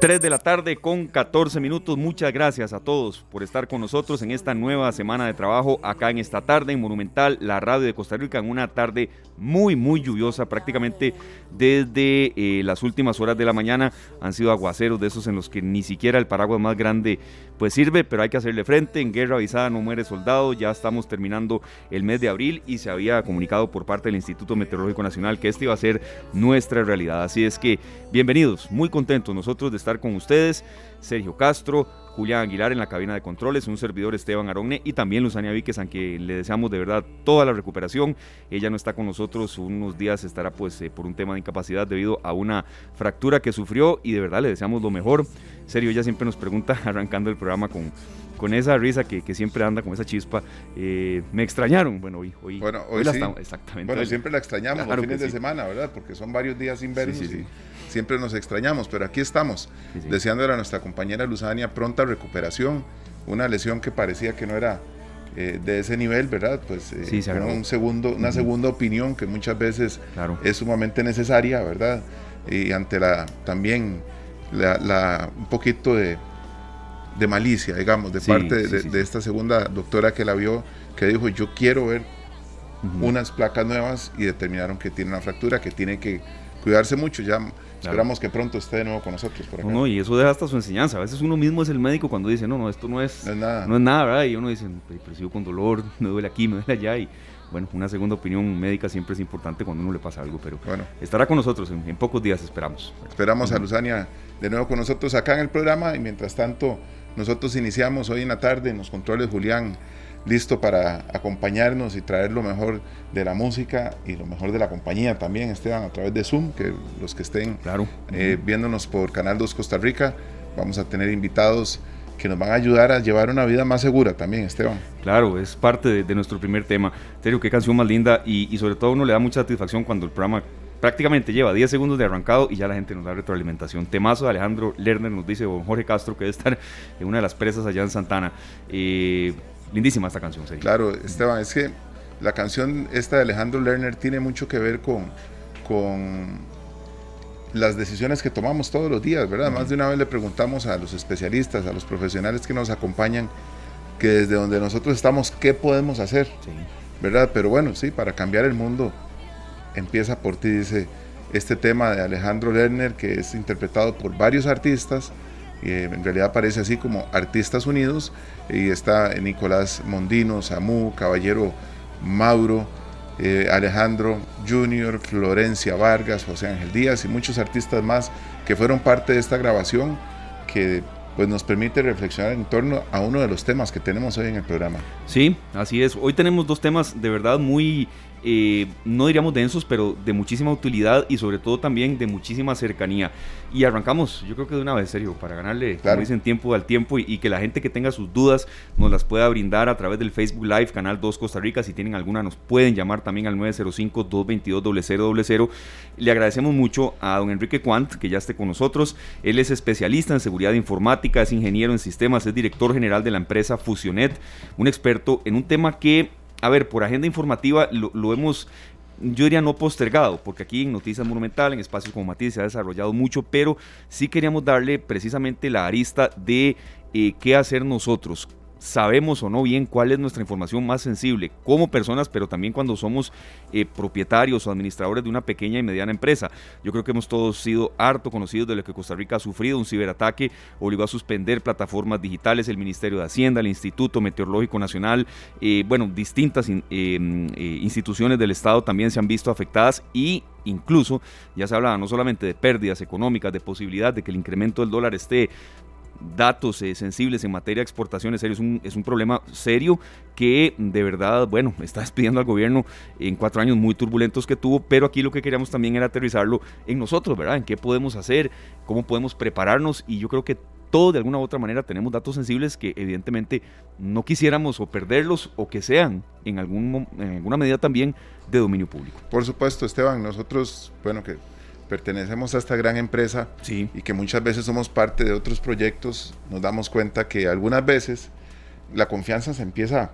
3 de la tarde con 14 minutos. Muchas gracias a todos por estar con nosotros en esta nueva semana de trabajo acá en esta tarde en Monumental, la radio de Costa Rica, en una tarde muy, muy lluviosa. Prácticamente desde eh, las últimas horas de la mañana han sido aguaceros de esos en los que ni siquiera el paraguas más grande pues sirve, pero hay que hacerle frente. En guerra avisada no muere soldado. Ya estamos terminando el mes de abril y se había comunicado por parte del Instituto Meteorológico Nacional que este iba a ser nuestra realidad. Así es que bienvenidos, muy contentos nosotros de estar con ustedes. Sergio Castro, Julián Aguilar en la cabina de controles, un servidor Esteban Aronne y también Luzania Víquez, a quien le deseamos de verdad toda la recuperación. Ella no está con nosotros, unos días estará pues eh, por un tema de incapacidad debido a una fractura que sufrió y de verdad le deseamos lo mejor. Sergio, ella siempre nos pregunta, arrancando el programa con, con esa risa que, que, siempre anda con esa chispa. Eh, me extrañaron. Bueno, hoy, hoy, bueno, hoy, la estamos, exactamente. Bueno, siempre la extrañamos los fines de semana, ¿verdad? Porque son varios días sin vernos. Sí, siempre nos extrañamos, pero aquí estamos, deseándole a nuestra compañera Luzania pronta recuperación, una lesión que parecía que no era eh, de ese nivel, ¿verdad? Pues eh, un segundo, una segunda opinión que muchas veces es sumamente necesaria, ¿verdad? Y ante la también la, un poquito de, de, malicia, digamos, de parte de, esta segunda doctora que la vio, que dijo, yo quiero ver unas placas nuevas y determinaron que tiene una fractura, que tiene que cuidarse mucho. Ya Esperamos que pronto esté de nuevo con nosotros. Por No, y eso deja hasta su enseñanza. A veces uno mismo es el médico cuando dice, no, no, esto no es, no es nada. No es nada, ¿verdad? Y uno dice, sigo con dolor, me duele aquí, me duele allá. Y bueno, una segunda opinión médica siempre es importante cuando uno le pasa algo, pero bueno. estará con nosotros en, pocos días, esperamos. Esperamos a Luzania de nuevo con nosotros acá en el programa y mientras tanto nosotros iniciamos hoy en la tarde en los controles Julián listo para acompañarnos y traer lo mejor de la música y lo mejor de la compañía también, Esteban, a través de Zoom, que los que estén claro. Eh, viéndonos por Canal 2 Costa Rica, vamos a tener invitados que nos van a ayudar a llevar una vida más segura también, Esteban. Claro, es parte de, nuestro primer tema. serio, qué canción más linda y, y sobre todo uno le da mucha satisfacción cuando el programa prácticamente lleva 10 segundos de arrancado y ya la gente nos da retroalimentación. Temazo de Alejandro Lerner, nos dice don Jorge Castro, que debe estar en una de las presas allá en Santana. Eh, lindísima esta canción, Sergio. Claro, Esteban, es que la canción esta de Alejandro Lerner tiene mucho que ver con, con las decisiones que tomamos todos los días, ¿verdad? Más de una vez le preguntamos a los especialistas, a los profesionales que nos acompañan, que desde donde nosotros estamos, ¿qué podemos hacer? ¿Verdad? Pero bueno, sí, para cambiar el mundo empieza por ti, dice este tema de Alejandro Lerner, que es interpretado por varios artistas, eh, en realidad aparece así como Artistas Unidos, y está Nicolás Mondino, Samu, Caballero Mauro, eh, Alejandro Junior, Florencia Vargas, José Ángel Díaz y muchos artistas más que fueron parte de esta grabación que pues nos permite reflexionar en torno a uno de los temas que tenemos hoy en el programa. Sí, así es. Hoy tenemos dos temas de verdad muy eh, no diríamos densos, pero de muchísima utilidad y sobre todo también de muchísima cercanía. Y arrancamos, yo creo que de una vez, serio, para ganarle, como dicen, tiempo al tiempo y, que la gente que tenga sus dudas nos las pueda brindar a través del Facebook Live, Canal 2 Costa Rica. Si tienen alguna, nos pueden llamar también al 905-222-0000. Le agradecemos mucho a don Enrique Quant, que ya esté con nosotros. Él es especialista en seguridad informática, es ingeniero en sistemas, es director general de la empresa Fusionet, un experto en un tema que a ver, por agenda informativa lo, hemos yo diría no postergado, porque aquí en Noticias Monumental, en espacios como Matiz, se ha desarrollado mucho, pero sí queríamos darle precisamente la arista de eh, qué hacer nosotros, sabemos o no bien cuál es nuestra información más sensible como personas, pero también cuando somos eh, propietarios o administradores de una pequeña y mediana empresa. Yo creo que hemos todos sido harto conocidos de lo que Costa Rica ha sufrido. Un ciberataque obligó a suspender plataformas digitales, el Ministerio de Hacienda, el Instituto Meteorológico Nacional, eh, bueno, distintas eh, instituciones del Estado también se han visto afectadas y incluso ya se hablaba no solamente de pérdidas económicas, de posibilidad de que el incremento del dólar esté datos eh, sensibles en materia de exportaciones, es un, es un problema serio que de verdad, bueno, está despidiendo al gobierno en cuatro años muy turbulentos que tuvo, pero aquí lo que queríamos también era aterrizarlo en nosotros, ¿verdad? En qué podemos hacer, cómo podemos prepararnos y yo creo que todos de alguna u otra manera tenemos datos sensibles que evidentemente no quisiéramos o perderlos o que sean en, algún, en alguna medida también de dominio público. Por supuesto, Esteban, nosotros, bueno, que pertenecemos a esta gran empresa y que muchas veces somos parte de otros proyectos, nos damos cuenta que algunas veces la confianza se empieza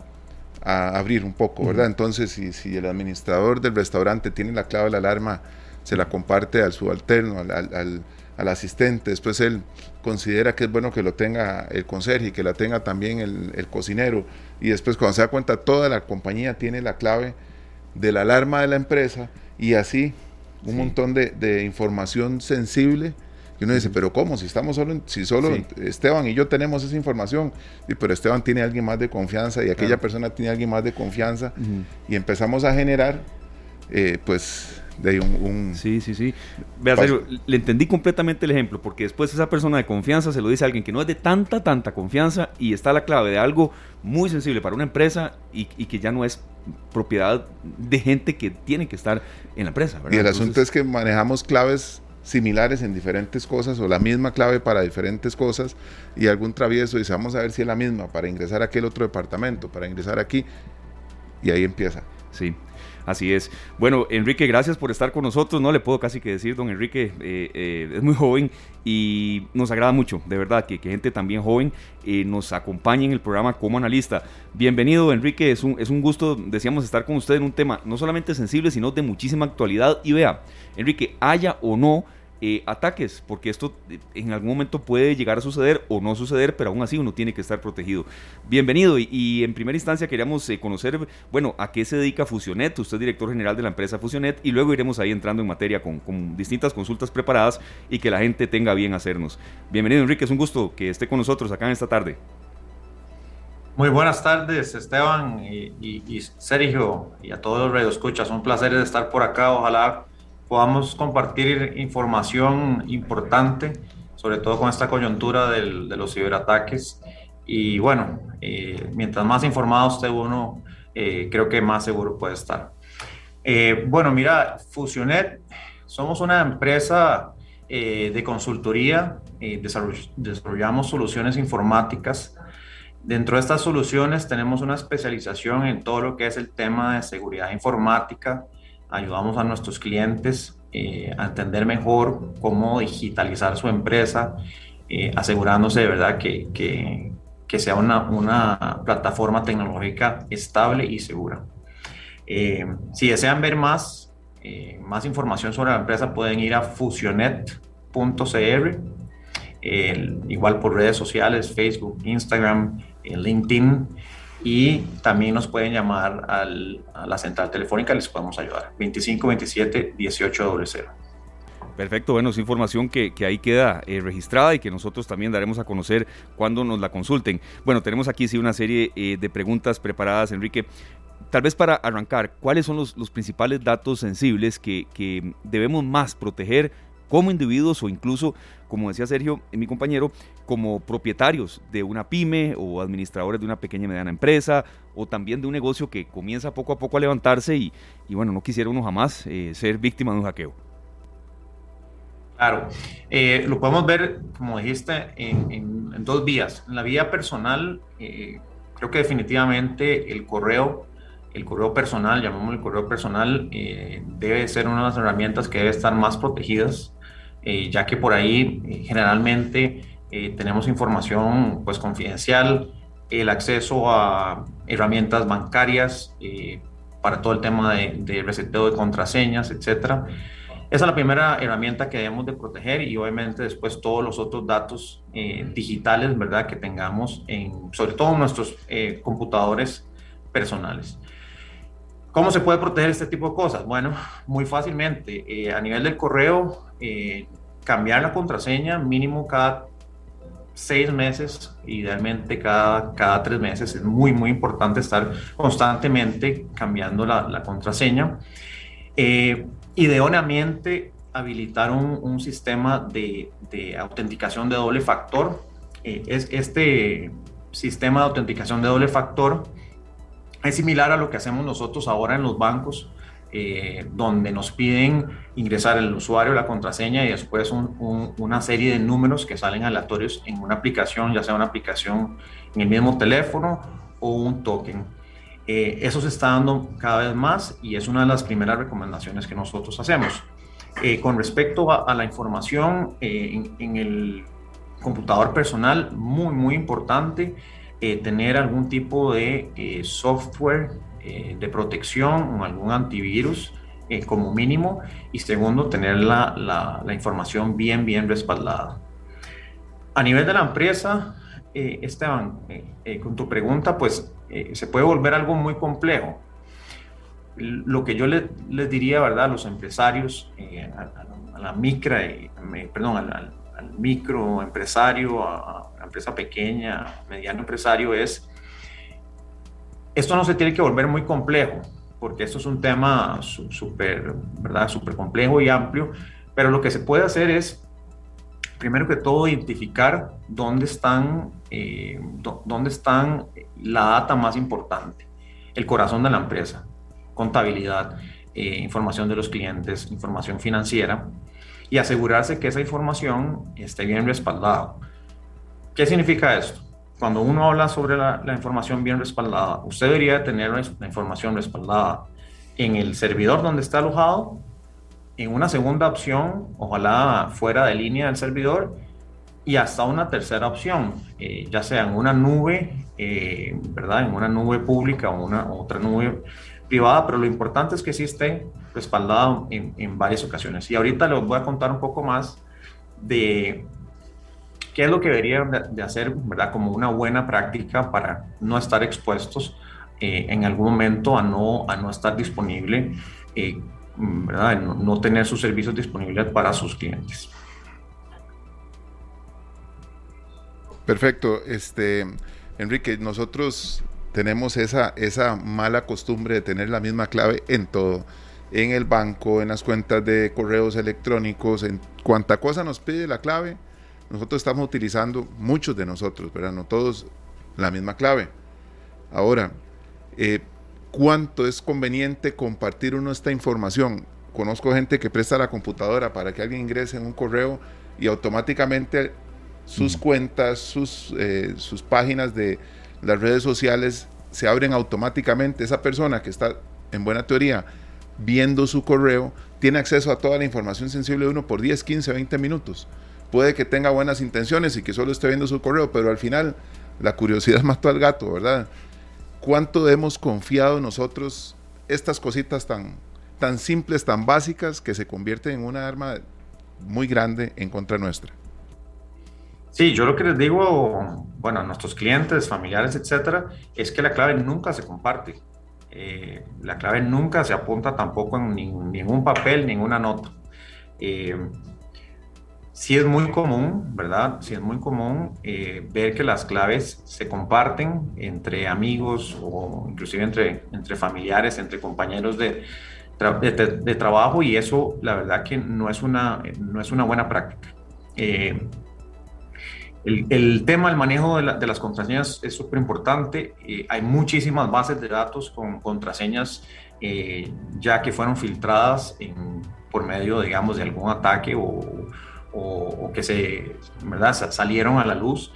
a abrir un poco, ¿verdad? Entonces, si, si, el administrador del restaurante tiene la clave de la alarma, se la comparte al subalterno, al, al, al, asistente, después él considera que es bueno que lo tenga el conserje y que la tenga también el, el, cocinero, y después cuando se da cuenta toda la compañía tiene la clave de la alarma de la empresa, y así un sí. montón de, de información sensible y uno dice, pero ¿cómo? Si estamos solo, si solo sí. Esteban y yo tenemos esa información, y, pero Esteban tiene alguien más de confianza y aquella claro. persona tiene alguien más de confianza, uh -huh. y empezamos a generar, eh, pues, de un, un, Sí, sí, sí. Vea, serio, le entendí completamente el ejemplo, porque después esa persona de confianza se lo dice a alguien que no es de tanta, tanta confianza, y está la clave de algo muy sensible para una empresa y, y que ya no es propiedad de gente que tiene que estar en la empresa. ¿verdad? Y el Entonces, asunto es que manejamos claves similares en diferentes cosas o la misma clave para diferentes cosas y algún travieso dice vamos a ver si es la misma para ingresar a aquel otro departamento, para ingresar aquí y ahí empieza. Sí. Así es. Bueno, Enrique, gracias por estar con nosotros. No le puedo casi que decir, don Enrique, eh, eh, es muy joven y nos agrada mucho, de verdad, que, gente también joven eh, nos acompañe en el programa como analista. Bienvenido, Enrique, es un, es un gusto, decíamos, estar con usted en un tema no solamente sensible, sino de muchísima actualidad. Y vea, Enrique, haya o no eh, ataques, porque esto eh, en algún momento puede llegar a suceder o no suceder, pero aún así uno tiene que estar protegido. Bienvenido y, en primera instancia queríamos eh, conocer, bueno, a qué se dedica Fusionet, usted es director general de la empresa Fusionet y luego iremos ahí entrando en materia con, distintas consultas preparadas y que la gente tenga bien hacernos. Bienvenido Enrique, es un gusto que esté con nosotros acá en esta tarde. Muy buenas tardes, Esteban y Sergio, y a todos los radioescuchas. Un placer estar por acá. Ojalá podamos compartir información importante, sobre todo con esta coyuntura del, de los ciberataques. Y bueno, eh, mientras más informado esté uno, eh, creo que más seguro puede estar. Eh, bueno, mira, Fusionet, somos una empresa eh, de consultoría, desarrollamos soluciones informáticas. Dentro de estas soluciones tenemos una especialización en todo lo que es el tema de seguridad informática, ayudamos a nuestros clientes eh, a entender mejor cómo digitalizar su empresa, eh, asegurándose de verdad que, que, sea una, una, plataforma tecnológica estable y segura. Eh, si desean ver más, más información sobre la empresa, pueden ir a fusionet.cr, igual por redes sociales, Facebook, Instagram, LinkedIn y también nos pueden llamar a la central telefónica, les podemos ayudar. 2527 1800. Perfecto, bueno, es información que, que ahí queda eh, registrada y que nosotros también daremos a conocer cuando nos la consulten. Bueno, tenemos aquí sí una serie eh, de preguntas preparadas, Enrique. Tal vez para arrancar, ¿cuáles son los, los principales datos sensibles que, que debemos más proteger como individuos o incluso, como decía Sergio, mi compañero, como propietarios de una pyme o administradores de una pequeña y mediana empresa o también de un negocio que comienza poco a poco a levantarse y, bueno, no quisiera uno jamás eh, ser víctima de un hackeo. Claro, eh, lo podemos ver, como dijiste, en, dos vías. En la vía personal, eh, creo que definitivamente el correo el correo personal, llamamos el correo personal, eh, debe ser una de las herramientas que debe estar más protegidas, eh, ya que por ahí eh, generalmente tenemos información pues confidencial, el acceso a herramientas bancarias para todo el tema de, de reseteo de contraseñas, etcétera. Esa es la primera herramienta que debemos de proteger y obviamente después todos los otros datos digitales, ¿verdad? Que tengamos en, sobre todo nuestros computadores personales. ¿Cómo se puede proteger este tipo de cosas? Bueno, muy fácilmente. Eh, a nivel del correo, eh, cambiar la contraseña mínimo cada seis meses, idealmente cada, cada tres meses. Es muy, muy importante estar constantemente cambiando la, la contraseña. Eh, idealmente, habilitar un, un sistema de, de, autenticación de doble factor. Eh, es este sistema de autenticación de doble factor es similar a lo que hacemos nosotros ahora en los bancos, eh, donde nos piden ingresar el usuario, la contraseña y después un, un, una serie de números que salen aleatorios en una aplicación, ya sea una aplicación en el mismo teléfono o un token. Eh, eso se está dando cada vez más y es una de las primeras recomendaciones que nosotros hacemos. Eh, con respecto a, a la información eh, en, en, el computador personal, muy, muy importante tener algún tipo de software de protección o algún antivirus como mínimo y segundo, tener la, la, información bien, bien respaldada. A nivel de la empresa, Esteban, con tu pregunta, pues se puede volver algo muy complejo lo que yo les, les diría, ¿verdad?, a los empresarios, eh, a, la micra, eh, perdón, al, micro empresario, a, la empresa pequeña, mediano empresario, es, esto no se tiene que volver muy complejo, porque esto es un tema súper, ¿verdad?, súper complejo y amplio, pero lo que se puede hacer es, primero que todo, identificar dónde están, eh, dónde están la data más importante, el corazón de la empresa contabilidad, eh, información de los clientes, información financiera y asegurarse que esa información esté bien respaldada. ¿Qué significa esto? Cuando uno habla sobre la, información bien respaldada, usted debería tener la información respaldada en el servidor donde está alojado, en una segunda opción, ojalá fuera de línea del servidor, y hasta una tercera opción, eh, ya sea en una nube, eh, ¿verdad? En una nube pública o una otra nube privada, pero lo importante es que sí esté respaldado en, en, varias ocasiones. Y ahorita les voy a contar un poco más de qué es lo que deberían de, hacer, ¿verdad? Como una buena práctica para no estar expuestos eh, en algún momento a no, a no estar disponible, eh, ¿verdad? No, tener sus servicios disponibles para sus clientes. Perfecto. Este, Enrique, nosotros tenemos esa, esa mala costumbre de tener la misma clave en todo. En el banco, en las cuentas de correos electrónicos, en cuanta cosa nos pide la clave, nosotros estamos utilizando, muchos de nosotros, pero no todos, la misma clave. Ahora, eh, ¿cuánto es conveniente compartir uno esta información? Conozco gente que presta la computadora para que alguien ingrese en un correo y automáticamente sus mm. cuentas, sus, eh, sus páginas de, las redes sociales se abren automáticamente. Esa persona que está, en buena teoría, viendo su correo, tiene acceso a toda la información sensible de uno por 10, 15, 20 minutos. Puede que tenga buenas intenciones y que solo esté viendo su correo, pero al final la curiosidad mató al gato, ¿verdad? ¿Cuánto hemos confiado nosotros estas cositas tan, tan simples, tan básicas, que se convierten en una arma muy grande en contra nuestra? Sí, yo lo que les digo, bueno, a nuestros clientes, familiares, etcétera, es que la clave nunca se comparte. Eh, la clave nunca se apunta tampoco en ningún papel, ninguna nota. Eh, sí es muy común, ¿verdad? Sí es muy común eh, ver que las claves se comparten entre amigos o inclusive entre, entre familiares, entre compañeros de, de, trabajo y eso la verdad que no es una, no es una buena práctica. El, tema del manejo de, las contraseñas es súper importante. Eh, hay muchísimas bases de datos con contraseñas eh, ya que fueron filtradas por medio, digamos, de algún ataque o, que se, ¿verdad? salieron a la luz.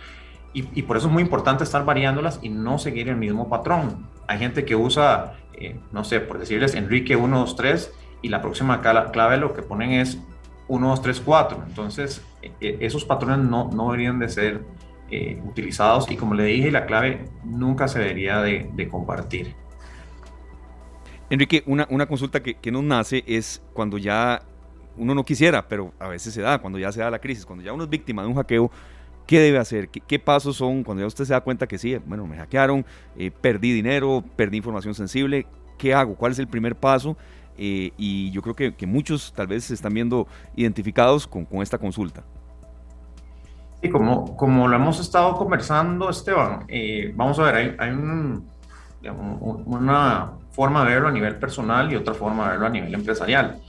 Y, por eso es muy importante estar variándolas y no seguir el mismo patrón. Hay gente que usa, eh, no sé, por decirles Enrique 123 y la próxima clave lo que ponen es 1, 2, 3, 4. Entonces, e, e, esos patrones no, no deberían de ser eh, utilizados y como le dije, la clave nunca se debería de, compartir. Enrique, una, una consulta que, que, nos nace es cuando ya uno no quisiera, pero a veces se da, cuando ya se da la crisis, cuando ya uno es víctima de un hackeo, ¿qué debe hacer? ¿Qué, pasos son cuando ya usted se da cuenta que sí, bueno, me hackearon, eh, perdí dinero, perdí información sensible? ¿Qué hago? ¿Cuál es el primer paso? Eh, y yo creo que, muchos tal vez se están viendo identificados con, esta consulta. Sí, como, como lo hemos estado conversando, Esteban, eh, vamos a ver, hay una forma de verlo a nivel personal y otra forma de verlo a nivel empresarial.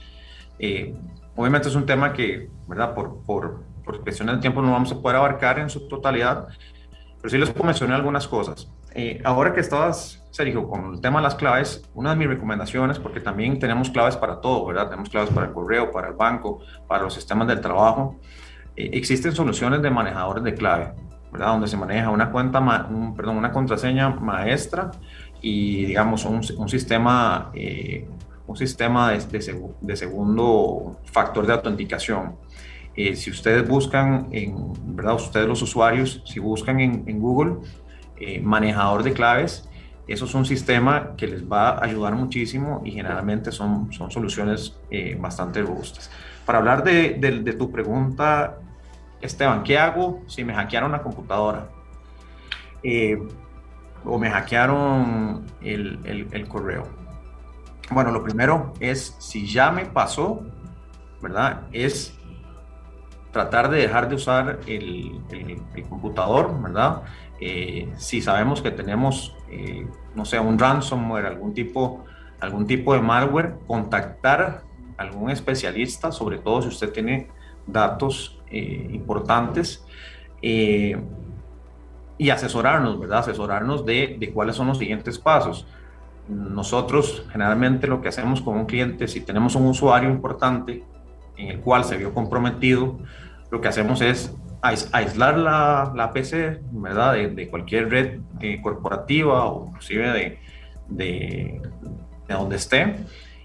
Eh, obviamente es un tema que, ¿verdad? Por, por, por cuestiones de tiempo no vamos a poder abarcar en su totalidad, pero sí les puedo algunas cosas. ahora que estabas Sergio, con el tema de las claves, una de mis recomendaciones, porque también tenemos claves para todo, ¿verdad? Tenemos claves para el correo, para el banco, para los sistemas del trabajo. Eh, existen soluciones de manejadores de clave, ¿verdad? Donde se maneja una cuenta, un, perdón, una contraseña maestra y, digamos, un, un sistema, eh, un sistema de, de, segundo factor de autenticación. Eh, si ustedes buscan, en, ¿verdad? Ustedes los usuarios, si buscan en, Google, manejador de claves, eso es un sistema que les va a ayudar muchísimo y generalmente son, soluciones bastante robustas. Para hablar de, de, tu pregunta, Esteban, ¿qué hago si me hackearon la computadora? o me hackearon el correo. Bueno, lo primero es, si ya me pasó, ¿verdad? Es tratar de dejar de usar el, computador, ¿verdad? Eh, si sabemos que tenemos, eh, no sé, un ransomware, algún tipo, algún tipo de malware, contactar a algún especialista, sobre todo si usted tiene datos eh, importantes, y asesorarnos, ¿verdad? Asesorarnos de, de cuáles son los siguientes pasos. Nosotros generalmente lo que hacemos con un cliente, si tenemos un usuario importante en el cual se vio comprometido, lo que hacemos es aislar la, la PC, ¿verdad? De, cualquier red eh, corporativa o inclusive de, de, de, donde esté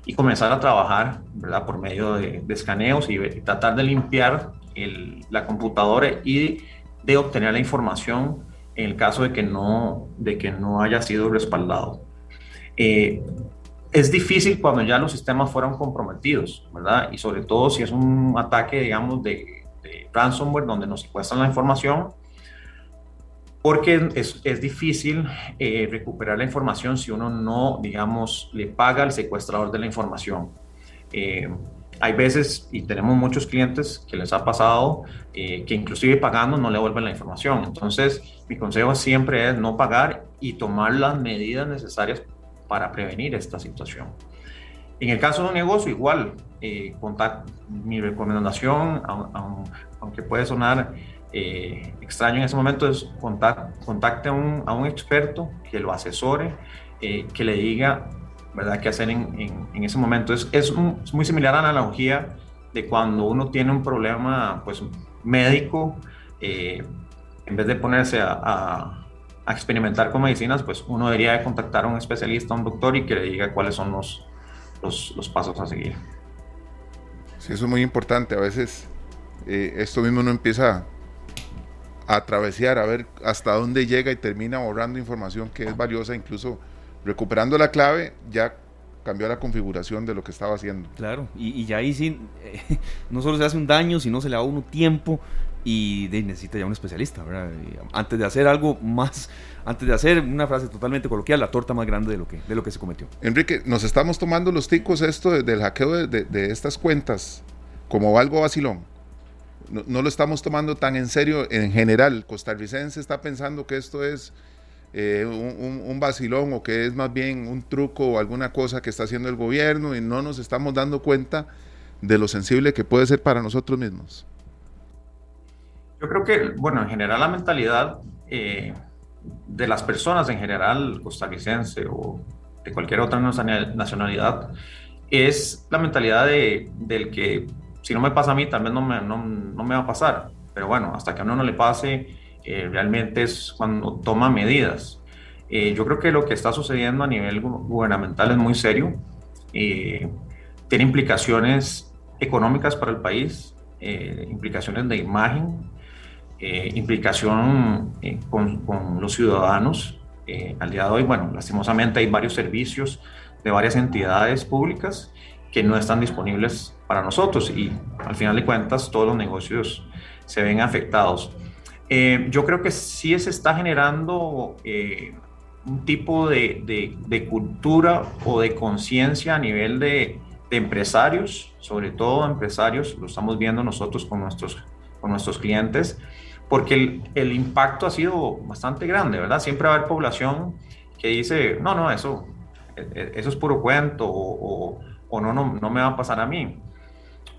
y comenzar a trabajar, ¿verdad? Por medio de, escaneos y, tratar de limpiar el, la computadora y de obtener la información en el caso de que no, de que no haya sido respaldado. Eh, es difícil cuando ya los sistemas fueron comprometidos, ¿verdad? Y sobre todo si es un ataque, digamos, de, ransomware donde nos secuestran la información, porque es, es difícil eh, recuperar la información si uno no, digamos, le paga al secuestrador de la información. Eh, hay veces, y tenemos muchos clientes que les ha pasado, que inclusive pagando no le vuelven la información. Entonces, mi consejo siempre es no pagar y tomar las medidas necesarias para prevenir esta situación. En el caso de un negocio, igual, eh, mi recomendación, aunque puede sonar eh, extraño en ese momento, es contacte a un, a un, experto que lo asesore, eh, que le diga ¿verdad? qué hacer en, en, ese momento. Es, es, muy similar a la analogía de cuando uno tiene un problema pues, médico, en vez de ponerse a a experimentar con medicinas, pues uno debería de contactar a un especialista, a un doctor y que le diga cuáles son los, los, pasos a seguir. Sí, eso es muy importante. A veces eh, esto mismo uno empieza a atravesar, a ver hasta dónde llega y termina borrando información que es valiosa, incluso recuperando la clave, ya cambió la configuración de lo que estaba haciendo. Claro, y, ya ahí sí, no solo se hace un daño, sino se le da a uno tiempo y necesita ya un especialista. Antes de hacer algo más, antes de hacer una frase totalmente coloquial, la torta más grande de lo que, de lo que se cometió. Enrique, nos estamos tomando los ticos esto del hackeo de, estas cuentas como algo vacilón. No, lo estamos tomando tan en serio en general. Costarricense está pensando que esto es eh, un, un, vacilón o que es más bien un truco o alguna cosa que está haciendo el gobierno y no nos estamos dando cuenta de lo sensible que puede ser para nosotros mismos. Yo creo que, bueno, en general la mentalidad eh, de las personas en general, costarricense o de cualquier otra nacionalidad, es la mentalidad de, del que si no me pasa a mí, también no me, no, no me va a pasar. Pero bueno, hasta que a uno no le pase, eh, realmente es cuando toma medidas. Eh, yo creo que lo que está sucediendo a nivel gubernamental es muy serio. tiene implicaciones económicas para el país, implicaciones de imagen, eh, implicación eh, con, los ciudadanos. Eh, al día de hoy, bueno, lastimosamente hay varios servicios de varias entidades públicas que no están disponibles para nosotros y al final de cuentas todos los negocios se ven afectados. yo creo que sí se está generando un tipo de, de, de, cultura o de conciencia a nivel de, de, empresarios, sobre todo empresarios, lo estamos viendo nosotros con nuestros, con nuestros clientes, porque el, el, impacto ha sido bastante grande, ¿verdad? Siempre va a haber población que dice, no, no, eso, e, e, eso es puro cuento o, o, no, no, no me va a pasar a mí.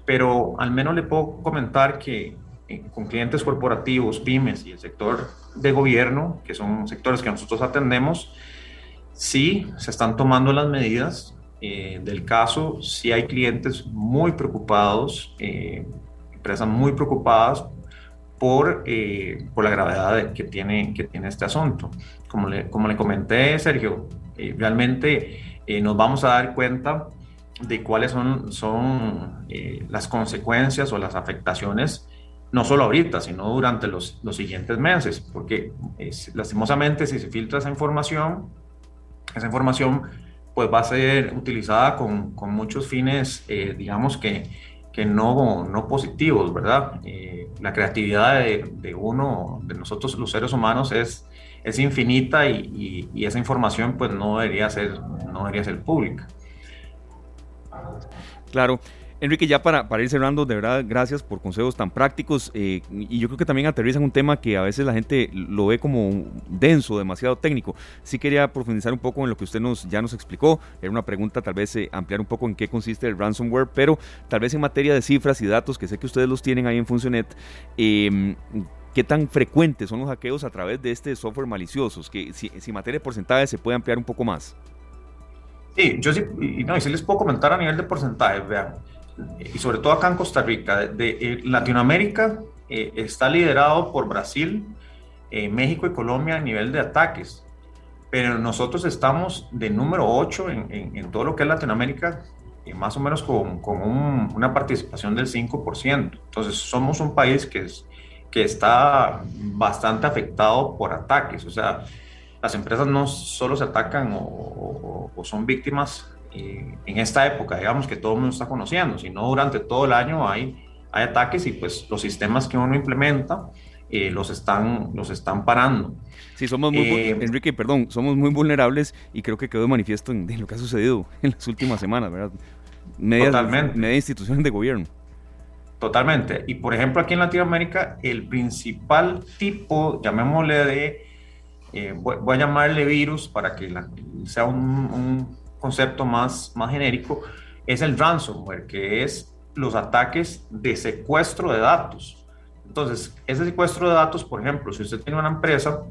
Pero al menos le puedo comentar que eh, con clientes corporativos, pymes y el sector de gobierno, que son sectores que nosotros atendemos, sí se están tomando las medidas eh, del caso, sí hay clientes muy preocupados, eh, empresas muy preocupadas por, eh, por la gravedad que tiene, que tiene este asunto. Como le, como le comenté, Sergio, eh, realmente eh, nos vamos a dar cuenta de cuáles son, son las consecuencias o las afectaciones no solo ahorita, sino durante los, los siguientes meses, porque lastimosamente si se filtra esa información, esa información pues va a ser utilizada con, con muchos fines, eh, digamos que, que no, no positivos, ¿verdad? Eh, la creatividad de, uno, de nosotros los seres humanos es, es infinita y, y, esa información pues no debería ser, no debería ser pública. Claro. Enrique, ya para, para ir cerrando, de verdad, gracias por consejos tan prácticos eh, y yo creo que también aterrizan un tema que a veces la gente lo ve como denso, demasiado técnico. Sí quería profundizar un poco en lo que usted nos, ya nos explicó. Era una pregunta, tal vez eh, ampliar un poco en qué consiste el ransomware, pero tal vez en materia de cifras y datos, que sé que ustedes los tienen ahí en Funcionet, eh, ¿Qué tan frecuentes son los hackeos a través de este software maliciosos? Que si, si en materia de porcentaje se puede ampliar un poco más. Sí, yo sí, y, no, y sí les puedo comentar a nivel de porcentaje, vean y sobre todo acá en Costa Rica, de, eh, Latinoamérica eh, está liderado por Brasil, eh, México y Colombia a nivel de ataques, pero nosotros estamos de número 8 en, en, todo lo que es Latinoamérica, más o menos con, con una participación del 5%. Entonces somos un país que, es, que está bastante afectado por ataques, o sea, las empresas no solo se atacan o, o son víctimas en esta época, digamos, que todo el mundo está conociendo, sino durante todo el año hay, hay ataques y pues los sistemas que uno implementa eh, los, están, los están parando. Sí, somos muy, eh, Enrique, perdón, somos muy vulnerables y creo que quedó de manifiesto en, lo que ha sucedido en las últimas semanas, ¿verdad? Medias, totalmente. Media instituciones de gobierno. Totalmente. Y por ejemplo, aquí en Latinoamérica, el principal tipo, llamémosle de, eh, voy, a llamarle virus para que sea un concepto más, más genérico, es el ransomware, que es los ataques de secuestro de datos. Entonces, ese secuestro de datos, por ejemplo, si usted tiene una empresa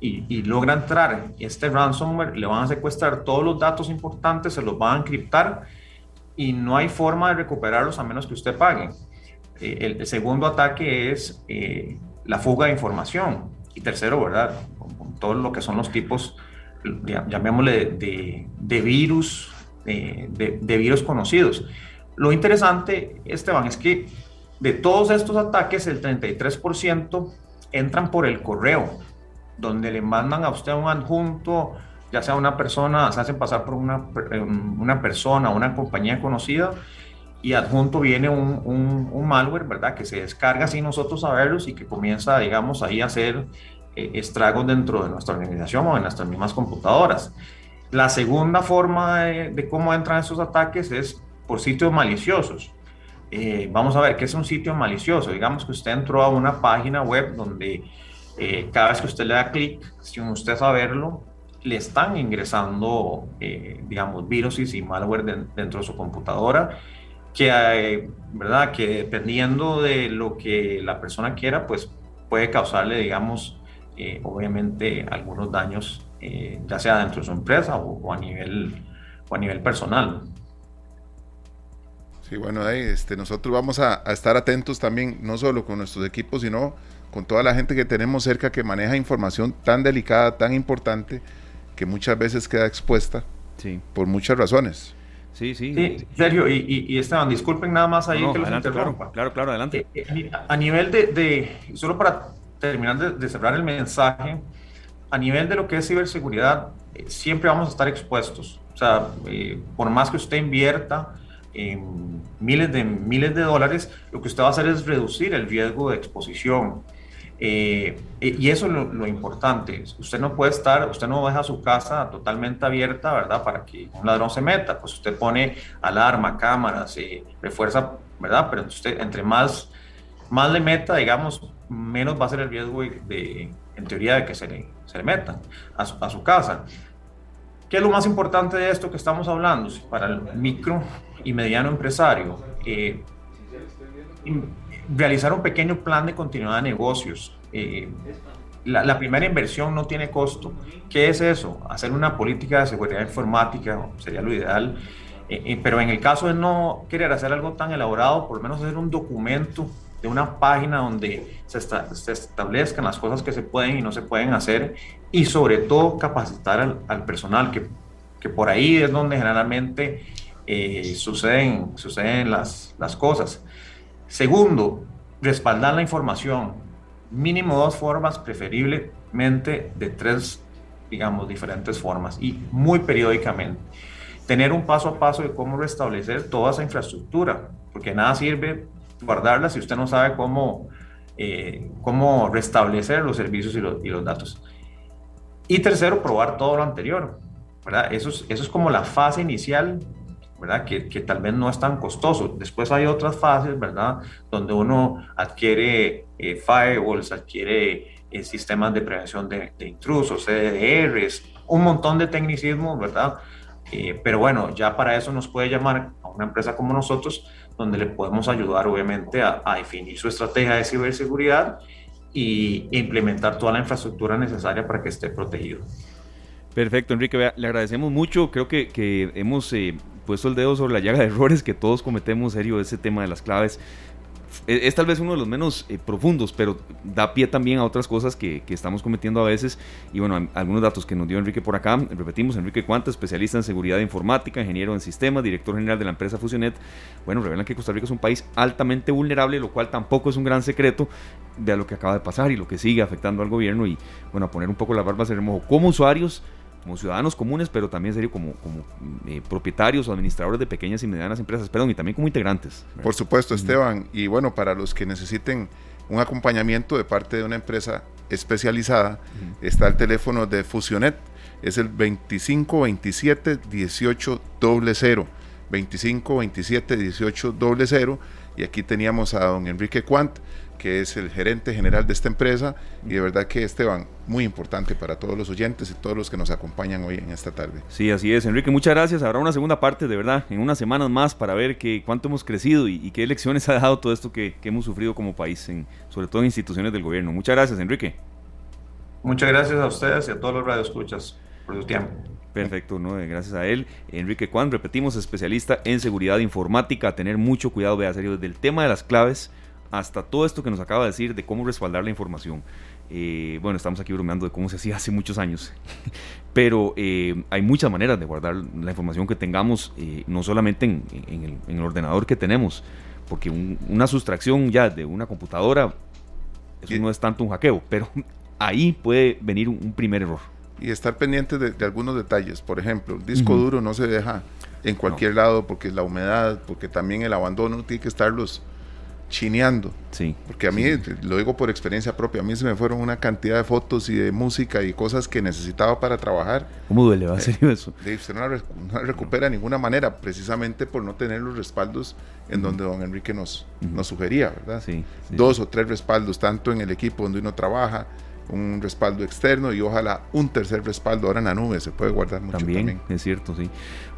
y, logra entrar en este ransomware, le van a secuestrar todos los datos importantes, se los van a encriptar y no hay forma de recuperarlos a menos que usted pague. Eh, el, segundo ataque es eh, la fuga de información. Y tercero, ¿verdad? con todo lo que son los tipos llamémosle, de, de virus, de, de, virus conocidos. Lo interesante, Esteban, es que de todos estos ataques, el 33% entran por el correo, donde le mandan a usted un adjunto, ya sea una persona, se hacen pasar por una, una persona, una compañía conocida, y adjunto viene un, un, un, malware, ¿verdad? Que se descarga sin nosotros saberlos y que comienza, digamos, ahí a hacer eh, estragos dentro de nuestra organización o en nuestras mismas computadoras. La segunda forma de, cómo entran esos ataques es por sitios maliciosos. Eh, vamos a ver qué es un sitio malicioso. Digamos que usted entró a una página web donde eh, cada vez que usted le da clic, sin usted saberlo, le están ingresando, digamos, virus y malware dentro de su computadora, que, ¿verdad? que dependiendo de lo que la persona quiera, pues puede causarle, digamos, eh, obviamente algunos daños, eh, ya sea dentro de su empresa o, a, nivel, o a nivel personal. Sí, bueno, ahí, este, nosotros vamos a, estar atentos también, no solo con nuestros equipos, sino con toda la gente que tenemos cerca que maneja información tan delicada, tan importante, que muchas veces queda expuesta sí. por muchas razones. Sí, sí. sí Sergio, y, y, Esteban, disculpen nada más ahí que los interrumpa. Claro, claro, adelante. Eh, a nivel de, de, solo para terminar de, cerrar el mensaje, a nivel de lo que es ciberseguridad, eh, siempre vamos a estar expuestos. O sea, eh, por más que usted invierta en miles de, miles de dólares, lo que usted va a hacer es reducir el riesgo de exposición. Eh, y eso es lo, importante. Usted no puede estar, usted no deja su casa totalmente abierta, ¿verdad? Para que un ladrón se meta. Pues usted pone alarma, cámaras, refuerza, ¿verdad? Pero usted, entre más, más le meta, digamos, menos va a ser el riesgo de, en teoría, de que se le, se le metan a su, a su, casa. ¿Qué es lo más importante de esto que estamos hablando? Para el micro y mediano empresario, eh, realizar un pequeño plan de continuidad de negocios. Eh, la, primera inversión no tiene costo. ¿Qué es eso? Hacer una política de seguridad informática sería lo ideal. Eh, pero en el caso de no querer hacer algo tan elaborado, por lo menos hacer un documento de una página donde se, establezcan las cosas que se pueden y no se pueden hacer y sobre todo capacitar al, al personal, que, que, por ahí es donde generalmente eh, suceden, suceden las, las cosas. Segundo, respaldar la información, mínimo dos formas, preferiblemente de tres, digamos, diferentes formas y muy periódicamente. Tener un paso a paso de cómo restablecer toda esa infraestructura, porque nada sirve guardarla si usted no sabe cómo, eh, cómo restablecer los servicios y los, datos. Y tercero, probar todo lo anterior. ¿verdad? Eso, es, eso es como la fase inicial, ¿verdad? Que, que, tal vez no es tan costoso. Después hay otras fases, ¿verdad? Donde uno adquiere eh, firewalls, adquiere eh, sistemas de prevención de, de, intrusos, CDRs, un montón de tecnicismos, ¿verdad? Eh, pero bueno, ya para eso nos puede llamar a una empresa como nosotros, donde le podemos ayudar obviamente a, a definir su estrategia de ciberseguridad y implementar toda la infraestructura necesaria para que esté protegido. Perfecto, Enrique, le agradecemos mucho. Creo que, que hemos eh, puesto el dedo sobre la llaga de errores que todos cometemos, serio, ese tema de las claves. Es, es tal vez uno de los menos eh, profundos, pero da pie también a otras cosas que, que, estamos cometiendo a veces. Y bueno, algunos datos que nos dio Enrique por acá. Repetimos, Enrique Cuanta, especialista en seguridad informática, ingeniero en sistemas, director general de la empresa Fusionet. Bueno, revelan que Costa Rica es un país altamente vulnerable, lo cual tampoco es un gran secreto de lo que acaba de pasar y lo que sigue afectando al gobierno. Y bueno, a poner un poco la barba en remojo como usuarios como ciudadanos comunes, pero también serio como, como eh, propietarios o administradores de pequeñas y medianas empresas, perdón, y también como integrantes. ¿verdad? Por supuesto, Esteban. Y bueno, para los que necesiten un acompañamiento de parte de una empresa especializada, uh -huh. está el teléfono de Fusionet, es el 2527 18 00. 25 27 18 00 y aquí teníamos a don Enrique Quant que es el gerente general de esta empresa y de verdad que Esteban, muy importante para todos los oyentes y todos los que nos acompañan hoy en esta tarde. Sí, así es, Enrique, muchas gracias. Habrá una segunda parte, de verdad, en unas semanas más para ver que, cuánto hemos crecido y, y qué lecciones ha dejado todo esto que, que, hemos sufrido como país, en, sobre todo en instituciones del gobierno. Muchas gracias, Enrique. Muchas gracias a ustedes y a todos los radioescuchas por su tiempo. Perfecto, ¿no? gracias a él. Enrique Juan, repetimos, especialista en seguridad informática, a tener mucho cuidado, vea serio, desde el tema de las claves hasta todo esto que nos acaba de decir de cómo respaldar la información. Eh, bueno, estamos aquí bromeando de cómo se hacía hace muchos años, pero eh, hay muchas maneras de guardar la información que tengamos, eh, no solamente en, en, el, en, el, ordenador que tenemos, porque un, una sustracción ya de una computadora, eso no es tanto un hackeo, pero ahí puede venir un, un primer error. Y estar pendiente de, de, algunos detalles, por ejemplo, el disco uh -huh. duro no se deja en cualquier no. lado porque la humedad, porque también el abandono tiene que estar los chineando. Sí. Porque a mí, sí. lo digo por experiencia propia, a mí se me fueron una cantidad de fotos y de música y cosas que necesitaba para trabajar. ¿Cómo duele? ¿Va a ser eh, eso? De, usted no la, no la, recupera de ninguna manera, precisamente por no tener los respaldos en uh -huh. donde don Enrique nos, uh -huh. nos sugería, ¿verdad? Sí, sí, Dos o tres respaldos, tanto en el equipo donde uno trabaja, un respaldo externo y ojalá un tercer respaldo ahora en la nube, se puede guardar mucho también. también. Es cierto, sí.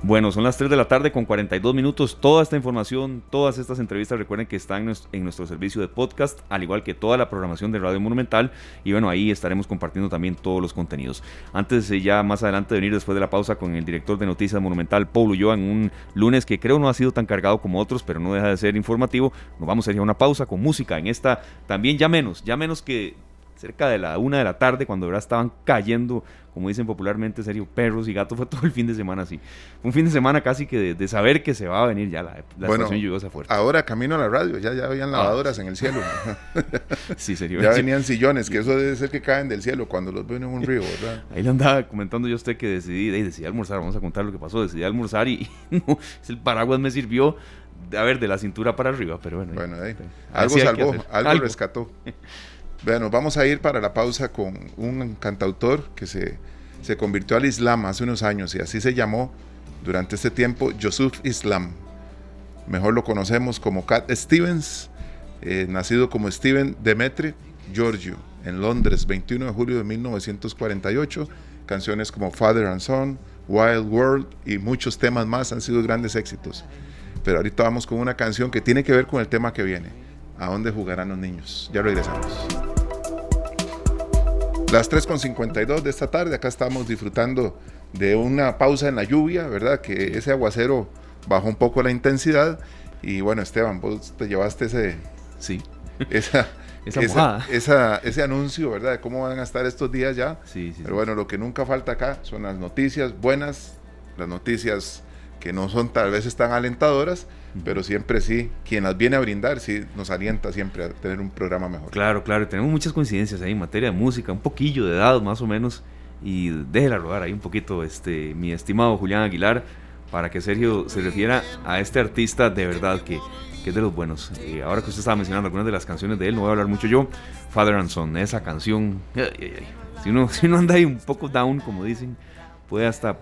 Bueno, son las 3 de la tarde con 42 minutos. Toda esta información, todas estas entrevistas, recuerden que están en nuestro servicio de podcast, al igual que toda la programación de Radio Monumental. Y bueno, ahí estaremos compartiendo también todos los contenidos. Antes, ya más adelante de venir después de la pausa con el director de Noticias Monumental, Paulo Ulloa, en un lunes que creo no ha sido tan cargado como otros, pero no deja de ser informativo. Nos vamos a ir a una pausa con música en esta, también ya menos, ya menos que cerca de la una de la tarde, cuando ¿verdad? estaban cayendo, como dicen popularmente, serio, perros y gatos, fue todo el fin de semana así. Un fin de semana casi que de, de saber que se va a venir ya la, la bueno, estación lluviosa fuerte. Ahora camino a la radio, ya, ya habían lavadoras ah. en el cielo. sí, serio. Ya venían sillones, que eso debe ser que caen del cielo cuando los ven en un río, ¿verdad? Ahí le andaba comentando yo a usted que decidí, decidí almorzar, vamos a contar lo que pasó, decidí almorzar y, y no, el paraguas me sirvió a ver, de la cintura para arriba, pero bueno. Bueno, ahí, algo salvó, algo, algo rescató. Bueno, vamos a ir para la pausa con un cantautor que se, se convirtió al Islam hace unos años y así se llamó durante este tiempo Yusuf Islam. Mejor lo conocemos como Cat Stevens, eh, nacido como Steven Demetri Giorgio en Londres, 21 de julio de 1948. Canciones como Father and Son, Wild World y muchos temas más han sido grandes éxitos. Pero ahorita vamos con una canción que tiene que ver con el tema que viene. ¿A dónde jugarán los niños? Ya regresamos. Las 3.52 de esta tarde, acá estamos disfrutando de una pausa en la lluvia, ¿verdad? Que ese aguacero bajó un poco la intensidad. Y bueno, Esteban, vos te llevaste ese. Sí. Esa. esa, esa, esa, ese anuncio, ¿verdad? De cómo van a estar estos días ya. Sí, sí. Pero bueno, lo que nunca falta acá son las noticias buenas, las noticias que no son tal vez tan alentadoras, pero siempre sí, quien las viene a brindar, sí nos alienta siempre a tener un programa mejor. Claro, claro, tenemos muchas coincidencias ahí en materia de música, un poquillo de edad más o menos, y déjela rodar ahí un poquito, este, mi estimado Julián Aguilar, para que Sergio se refiera a este artista de verdad que, que es de los buenos. Y ahora que usted estaba mencionando algunas de las canciones de él, no voy a hablar mucho yo, Father and Son, esa canción, si, uno, si uno anda ahí un poco down, como dicen, puede hasta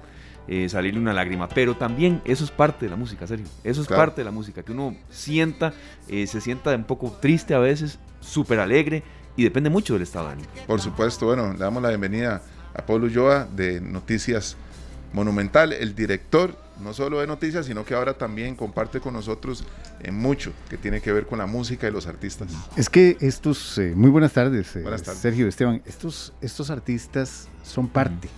eh, salirle una lágrima. Pero también eso es parte de la música, serio. Eso es parte de la música, que uno sienta, eh, se sienta un poco triste a veces, súper alegre y depende mucho del estado de ánimo. Por supuesto, bueno, le damos la bienvenida a Pablo Ulloa de Noticias Monumental, el director no solo de noticias, sino que ahora también comparte con nosotros en mucho que tiene que ver con la música y los artistas. Es que estos, eh, muy buenas tardes, Sergio Esteban, estos, estos artistas son parte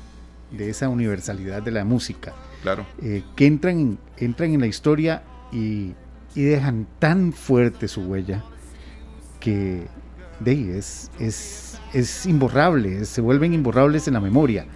de esa universalidad de la música. Claro. Eh, que entran en, entran en la historia y, dejan tan fuerte su huella que de es, es, es imborrable, se vuelven imborrables en la memoria.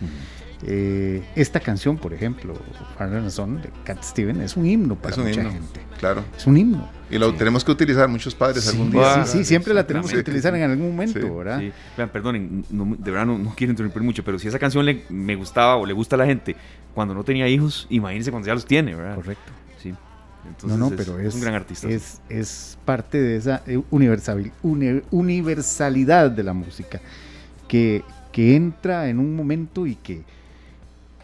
Eh, esta canción, por ejemplo, Farnham Son de Cat Steven, es un himno para mucha gente. Claro. Es un himno. Y lo tenemos que utilizar muchos padres algún día. Sí, sí, siempre la tenemos que utilizar en algún momento, ¿verdad? Vean, perdonen, de verdad no, quiero interrumpir mucho, pero si esa canción le, me gustaba o le gusta a la gente cuando no tenía hijos, imagínense cuando ya los tiene, ¿verdad? Correcto. Sí. Entonces no, no, pero es, un gran artista. Es, es parte de esa eh, universal, universalidad de la música que, que entra en un momento y que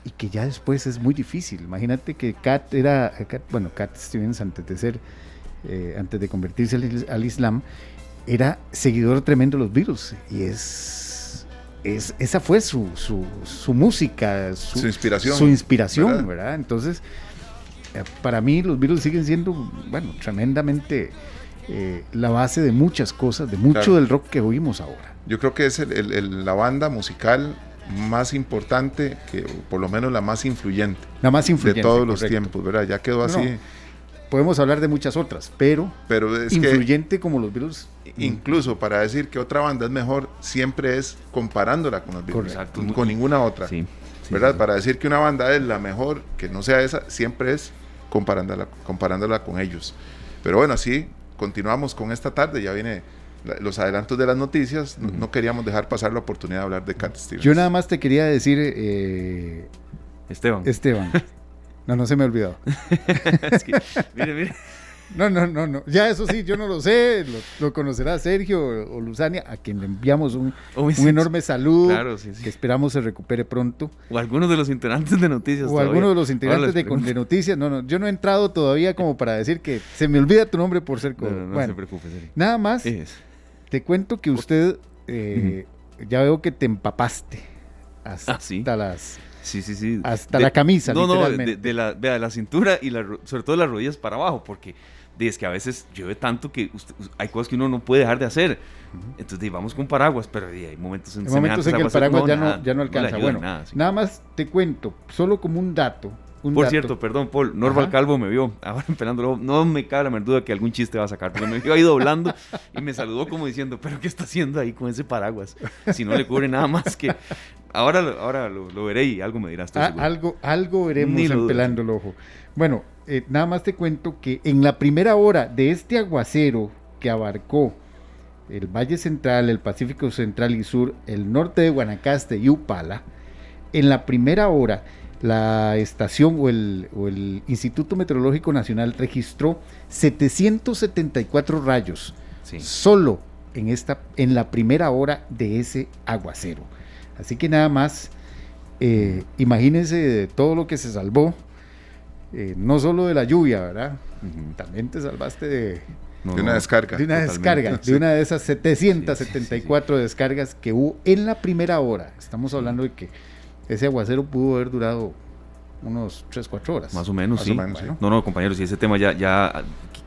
y que ya después es muy difícil. Imagínate que Kat era, bueno, Kat Stevens antes de ser, eh, antes de convertirse al, Islam, era seguidor tremendo de los Beatles y es, es esa fue su, su, su música, su, inspiración, su inspiración, ¿verdad? Entonces, eh, para mí los Beatles siguen siendo, bueno, tremendamente eh, la base de muchas cosas, de mucho del rock que oímos ahora. Yo creo que es la banda musical más importante, que por lo menos la más influyente. La más influyente. De todos los tiempos, ¿verdad? Ya quedó así. podemos hablar de muchas otras, pero, pero es influyente como los Beatles. Incluso para decir que otra banda es mejor, siempre es comparándola con los Beatles. Con, ninguna otra. Sí, ¿Verdad? Para decir que una banda es la mejor, que no sea esa, siempre es comparándola, comparándola con ellos. Pero bueno, así continuamos con esta tarde. Ya viene los adelantos de las noticias, no, queríamos dejar pasar la oportunidad de hablar de Cat Stevens. Yo nada más te quería decir, eh, Esteban. Esteban. No, no se me ha olvidado. mire, mire. No, no, no, no. Ya eso sí, yo no lo sé. Lo, conocerá Sergio o Luzania, a quien le enviamos un, un enorme saludo. Claro, sí, sí. Que esperamos se recupere pronto. O algunos de los integrantes de noticias. O algunos de los integrantes de, de, noticias. No, no, yo no he entrado todavía como para decir que se me olvida tu nombre por ser. No, no, no se preocupe, Sergio. Nada más. Te cuento que usted, eh, ya veo que te empapaste hasta ah, las... Sí, sí, sí. Hasta la camisa, No, no, de, la, de la cintura y la, sobre todo las rodillas para abajo, porque es que a veces llueve tanto que hay cosas que uno no puede dejar de hacer. Entonces, vamos con paraguas, pero hay momentos en, momentos en que el paraguas ya, no, ya no alcanza. bueno, nada, más te cuento, solo como un dato, por cierto, perdón, Paul, Norval Calvo me vio ahora pelándolo. No me cabe la menor duda que algún chiste va a sacar, porque me vio ahí doblando y me saludó como diciendo, ¿pero qué está haciendo ahí con ese paraguas? Si no le cubre nada más que. Ahora, ahora lo, veré y algo me dirás. Ah, algo, algo veremos Pelando el Ojo. Bueno, eh, nada más te cuento que en la primera hora de este aguacero que abarcó el Valle Central, el Pacífico Central y Sur, el norte de Guanacaste y Upala, en la primera hora la estación o el, Instituto Meteorológico Nacional registró 774 rayos solo en, esta, en la primera hora de ese aguacero. Así que nada más, eh, imagínense todo lo que se salvó, eh, no solo de la lluvia, ¿verdad? También te salvaste de, de una descarga. De una descarga, de una de esas 774 descargas que hubo en la primera hora. Estamos hablando de que ese aguacero pudo haber durado unos 3, 4 horas. Más o menos, sí. No, no, compañeros, y ese tema ya, ya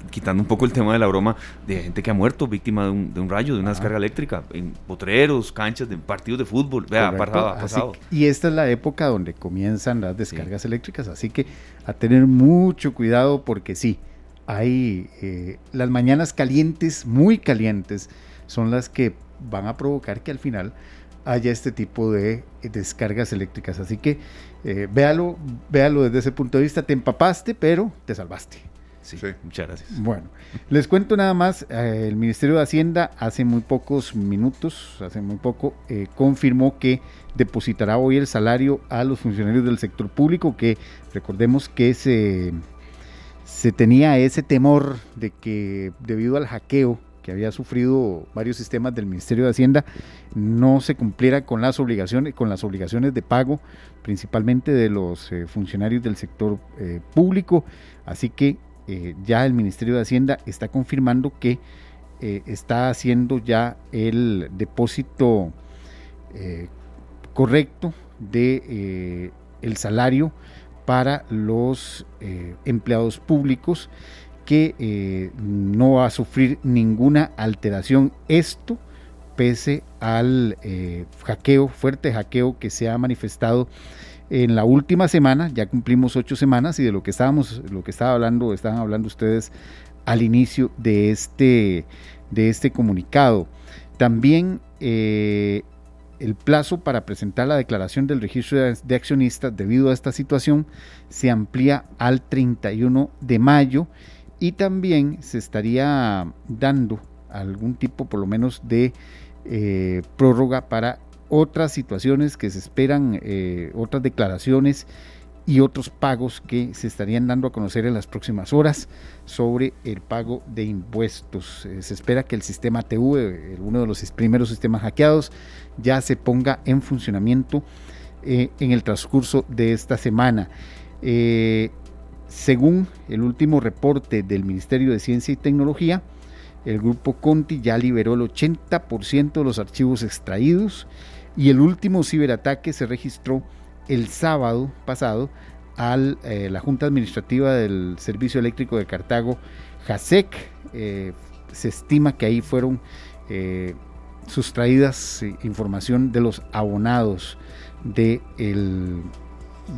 quitando un poco el tema de la broma de gente que ha muerto víctima de un, de un rayo, de una descarga eléctrica, en potreros, canchas de partidos de fútbol. Vea, pasado, y esta es la época donde comienzan las descargas eléctricas, así que a tener mucho cuidado porque sí, hay eh, las mañanas calientes, muy calientes, son las que van a provocar que al final haya este tipo de descargas eléctricas. Así que eh, véalo, véalo desde ese punto de vista. Te empapaste, pero te salvaste. Sí, muchas gracias. Bueno, les cuento nada más, eh, el Ministerio de Hacienda hace muy pocos minutos, hace muy poco, eh, confirmó que depositará hoy el salario a los funcionarios del sector público, que recordemos que se, se tenía ese temor de que debido al hackeo que había sufrido varios sistemas del Ministerio de Hacienda, no se cumpliera con las obligaciones, con las obligaciones de pago, principalmente de los eh, funcionarios del sector eh, público. Así que eh, ya el Ministerio de Hacienda está confirmando que está haciendo ya el depósito correcto de el salario para los empleados públicos que eh, no va a sufrir ninguna alteración. Esto pese al eh, hackeo, fuerte hackeo que se ha manifestado en la última semana, ya cumplimos ocho semanas y de lo que estábamos, lo que estaba hablando, estaban hablando ustedes al inicio de este, de este comunicado. También eh, el plazo para presentar la declaración del registro de accionistas debido a esta situación se amplía al 31 de mayo y también se estaría dando algún tipo por lo menos de eh, prórroga para otras situaciones que se esperan, eh, otras declaraciones y otros pagos que se estarían dando a conocer en las próximas horas sobre el pago de impuestos. Eh, se espera que el sistema TV, uno de los primeros sistemas hackeados, ya se ponga en funcionamiento en el transcurso de esta semana. Según el último reporte del Ministerio de Ciencia y Tecnología, el grupo Conti ya liberó el 80% de los archivos extraídos y el último ciberataque se registró el sábado pasado a eh, la Junta Administrativa del Servicio Eléctrico de Cartago, JASEC. Eh, se estima que ahí fueron eh, sustraídas información de los abonados de, el,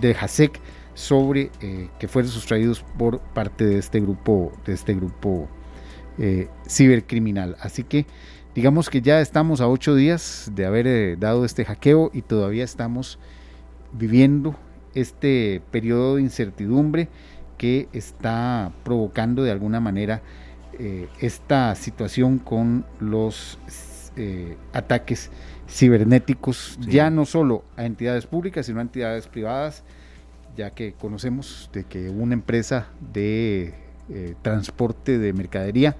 de JASEC sobre eh, que fueron sustraídos por parte de este grupo, de este grupo eh, cibercriminal. Así que digamos que ya estamos a ocho días de haber eh, dado este hackeo y todavía estamos viviendo este periodo de incertidumbre que está provocando de alguna manera esta situación con los ataques cibernéticos, ya no solo a entidades públicas, sino a entidades privadas ya que conocemos de que una empresa de eh, transporte de mercadería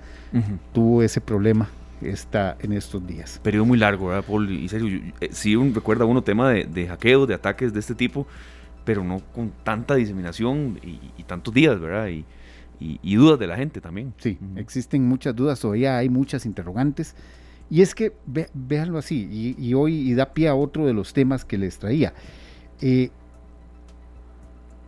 tuvo ese problema está en estos días. Periodo muy largo, ¿verdad, Paul? Y serio, eh, sí recuerda uno tema de, de hackeos, de ataques de este tipo, pero no con tanta diseminación y, tantos días, ¿verdad? Y, dudas de la gente también. Sí, existen muchas dudas, todavía hay muchas interrogantes. Y es que, véanlo así, y, hoy y da pie a otro de los temas que les traía. Eh,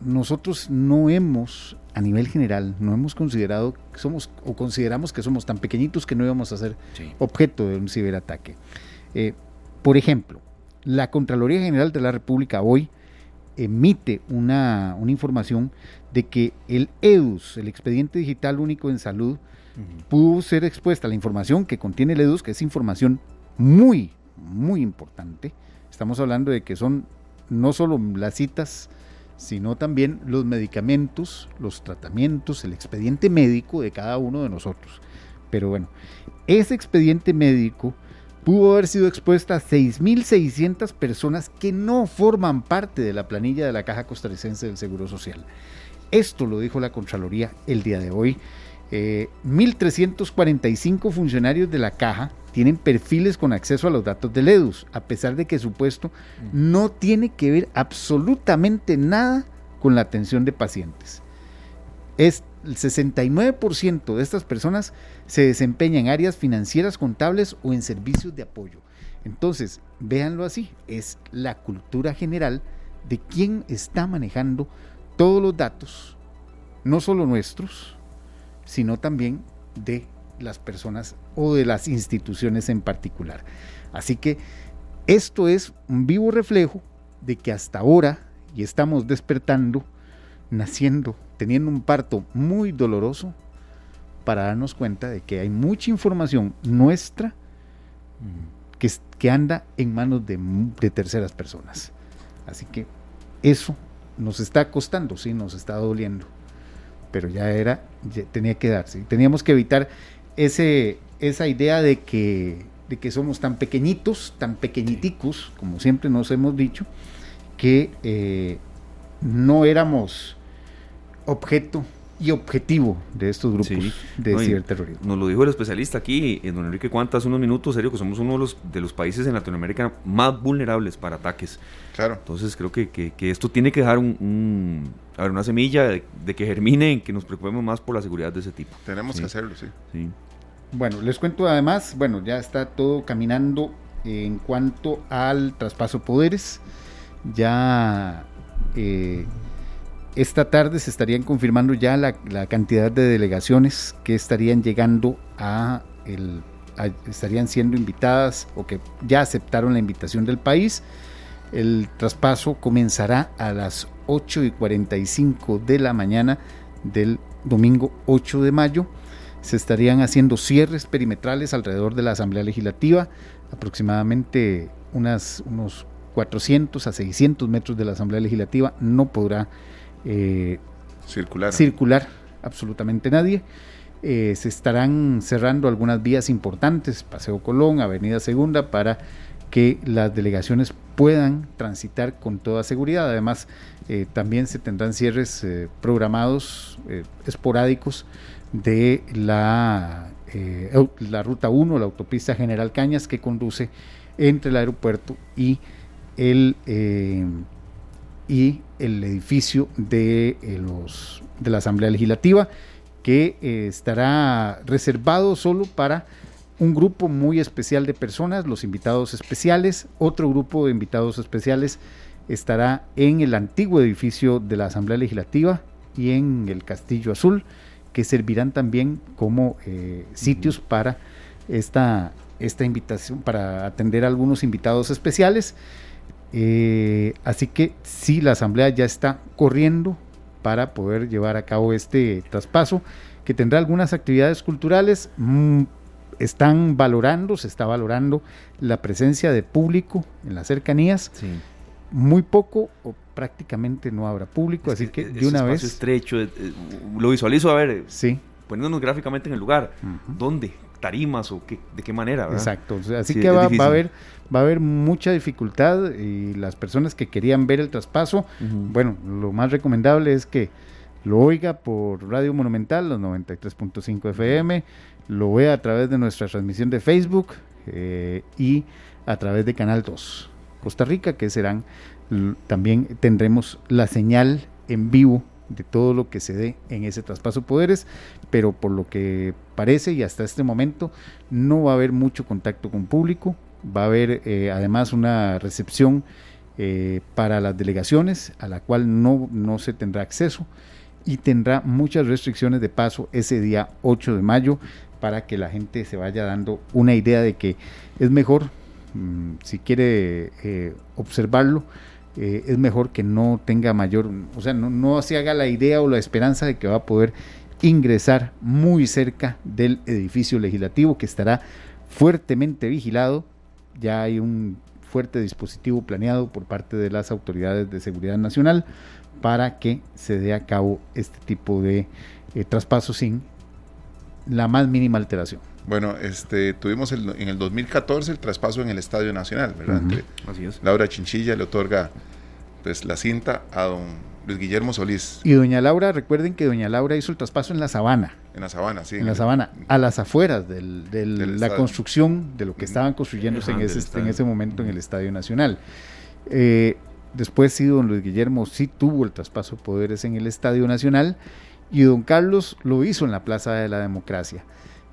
nosotros no hemos, a nivel general, no hemos considerado que somos o consideramos que somos tan pequeñitos que no íbamos a ser objeto de un ciberataque. Eh, por ejemplo, la Contraloría General de la República hoy emite una, información de que el EDUS, el Expediente Digital Único en Salud, pudo ser expuesta la información que contiene el EDUS, que es información muy, muy importante. Estamos hablando de que son no solo las citas sino también los medicamentos, los tratamientos, el expediente médico de cada uno de nosotros. Pero bueno, ese expediente médico pudo haber sido expuesta a 6.600 personas que no forman parte de la planilla de la Caja Costarricense del Seguro Social. Esto lo dijo la Contraloría el día de hoy. 1.345 eh, funcionarios de la Caja tienen perfiles con acceso a los datos del EDUS, a pesar de que su puesto no tiene que ver absolutamente nada con la atención de pacientes. Es el 69% de estas personas se desempeña en áreas financieras, contables o en servicios de apoyo. Entonces, véanlo así, es la cultura general de quién está manejando todos los datos, no solo nuestros, sino también de las personas o de las instituciones en particular. Así que esto es un vivo reflejo de que hasta ahora, y estamos despertando, naciendo, teniendo un parto muy doloroso, para darnos cuenta de que hay mucha información nuestra que, que anda en manos de, de terceras personas. Así que eso nos está costando, sí, nos está doliendo, pero ya era, tenía que darse. Teníamos que evitar ese, esa idea de que, de que somos tan pequeñitos, tan pequeñiticos, como siempre nos hemos dicho, que eh, no éramos objeto y objetivo de estos grupos de ciberterrorismo. Nos lo dijo el especialista aquí, en don Enrique Cuanta, hace unos minutos, serio, que somos uno de los, de los países en Latinoamérica más vulnerables para ataques. Claro. Entonces creo que, que, esto tiene que dejar un, a ver, una semilla de, que germine, en que nos preocupemos más por la seguridad de ese tipo. Tenemos que hacerlo, sí. sí. Bueno, les cuento además, bueno, ya está todo caminando en cuanto al traspaso de poderes. Ya eh, esta tarde se estarían confirmando ya la, cantidad de delegaciones que estarían llegando a el estarían siendo invitadas o que ya aceptaron la invitación del país. El traspaso comenzará a las 8 y 45 de la mañana del domingo 8 de mayo. Se estarían haciendo cierres perimetrales alrededor de la Asamblea Legislativa, aproximadamente unas, unos 400 a 600 metros de la Asamblea Legislativa. No podrá eh, circular. circular absolutamente nadie. Eh, se estarán cerrando algunas vías importantes, Paseo Colón, Avenida Segunda, para que las delegaciones puedan transitar con toda seguridad. Además, eh, también se tendrán cierres programados esporádicos de la, la Ruta 1, la autopista General Cañas, que conduce entre el aeropuerto y el y el edificio de, eh, los, de la Asamblea Legislativa, que eh, estará reservado solo para un grupo muy especial de personas, los invitados especiales. Otro grupo de invitados especiales estará en el antiguo edificio de la Asamblea Legislativa y en el Castillo Azul, que servirán también como eh, sitios para esta, esta invitación, para atender a algunos invitados especiales. Eh, así que sí, la Asamblea ya está corriendo para poder llevar a cabo este traspaso, que tendrá algunas actividades culturales. Mm, están valorando, se está valorando la presencia de público en las cercanías. Muy poco prácticamente no habrá público, así que, de una vez. estrecho, eh, eh, lo visualizo, a ver, sí. poniéndonos gráficamente en el lugar. ¿Dónde? tarimas o qué, de qué manera. Exacto, así que va, a haber, va a haber mucha dificultad y las personas que querían ver el traspaso, bueno, lo más recomendable es que lo oiga por Radio Monumental, los 93.5 FM, lo vea a través de nuestra transmisión de Facebook eh, y a través de Canal 2 Costa Rica, que serán, también tendremos la señal en vivo de todo lo que se dé en ese traspaso de poderes, pero por lo que parece y hasta este momento no va a haber mucho contacto con público, va a haber eh, además una recepción eh, para las delegaciones a la cual no, no se tendrá acceso y tendrá muchas restricciones de paso ese día 8 de mayo para que la gente se vaya dando una idea de que es mejor, mm, si quiere eh, observarlo, es mejor que no tenga mayor, o sea, no, se haga la idea o la esperanza de que va a poder ingresar muy cerca del edificio legislativo que estará fuertemente vigilado. Ya hay un fuerte dispositivo planeado por parte de las autoridades de seguridad nacional para que se dé a cabo este tipo de eh, traspaso sin la más mínima alteración. Bueno, este, tuvimos en el 2014 el traspaso en el Estadio Nacional, ¿verdad? Así es. Laura Chinchilla le otorga pues, la cinta a don Luis Guillermo Solís. Y doña Laura, recuerden que doña Laura hizo el traspaso en la sabana. En la sabana, sí. En la sabana, a las afueras de la construcción, de lo que estaban construyéndose en, ese, en ese momento en el Estadio Nacional. Eh, después sí, don Luis Guillermo sí tuvo el traspaso de poderes en el Estadio Nacional y don Carlos lo hizo en la Plaza de la Democracia.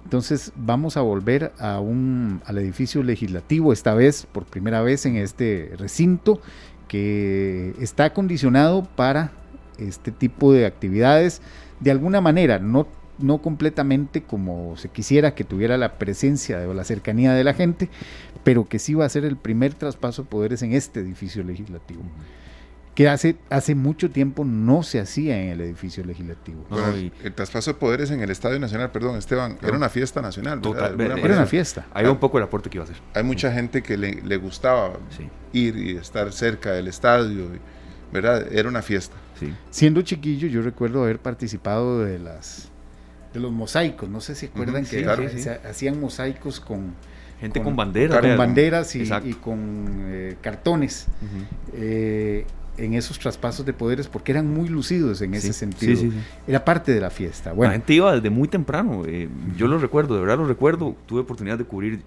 Entonces vamos a volver a un, al edificio legislativo, esta vez por primera vez en este recinto que está acondicionado para este tipo de actividades de alguna manera, no, no completamente como se quisiera que tuviera la presencia o la cercanía de la gente, pero que sí va a ser el primer traspaso de poderes en este edificio legislativo. Que hace, hace mucho tiempo no se hacía en el edificio legislativo. Bueno, el, el traspaso de poderes en el Estadio Nacional, perdón, Esteban, era una fiesta nacional. Total, alguna era Era una fiesta. Ahí va un poco el aporte que iba a hacer. Hay mucha gente que le, le gustaba Sí, ir y estar cerca del estadio, ¿verdad? Era una fiesta. sí. Siendo chiquillo, yo recuerdo haber participado de las de los mosaicos. No sé si acuerdan que sí, claro, se- sí. se hacían mosaicos con, Gente Con- con, banderas. con banderas y, con eh, cartones eh, en esos traspasos de poderes porque eran muy lucidos en ese sentido. sí, sí. Era parte de la fiesta. La Bueno, gente iba desde muy temprano. eh, yo lo recuerdo, de verdad lo recuerdo. Tuve oportunidad de cubrir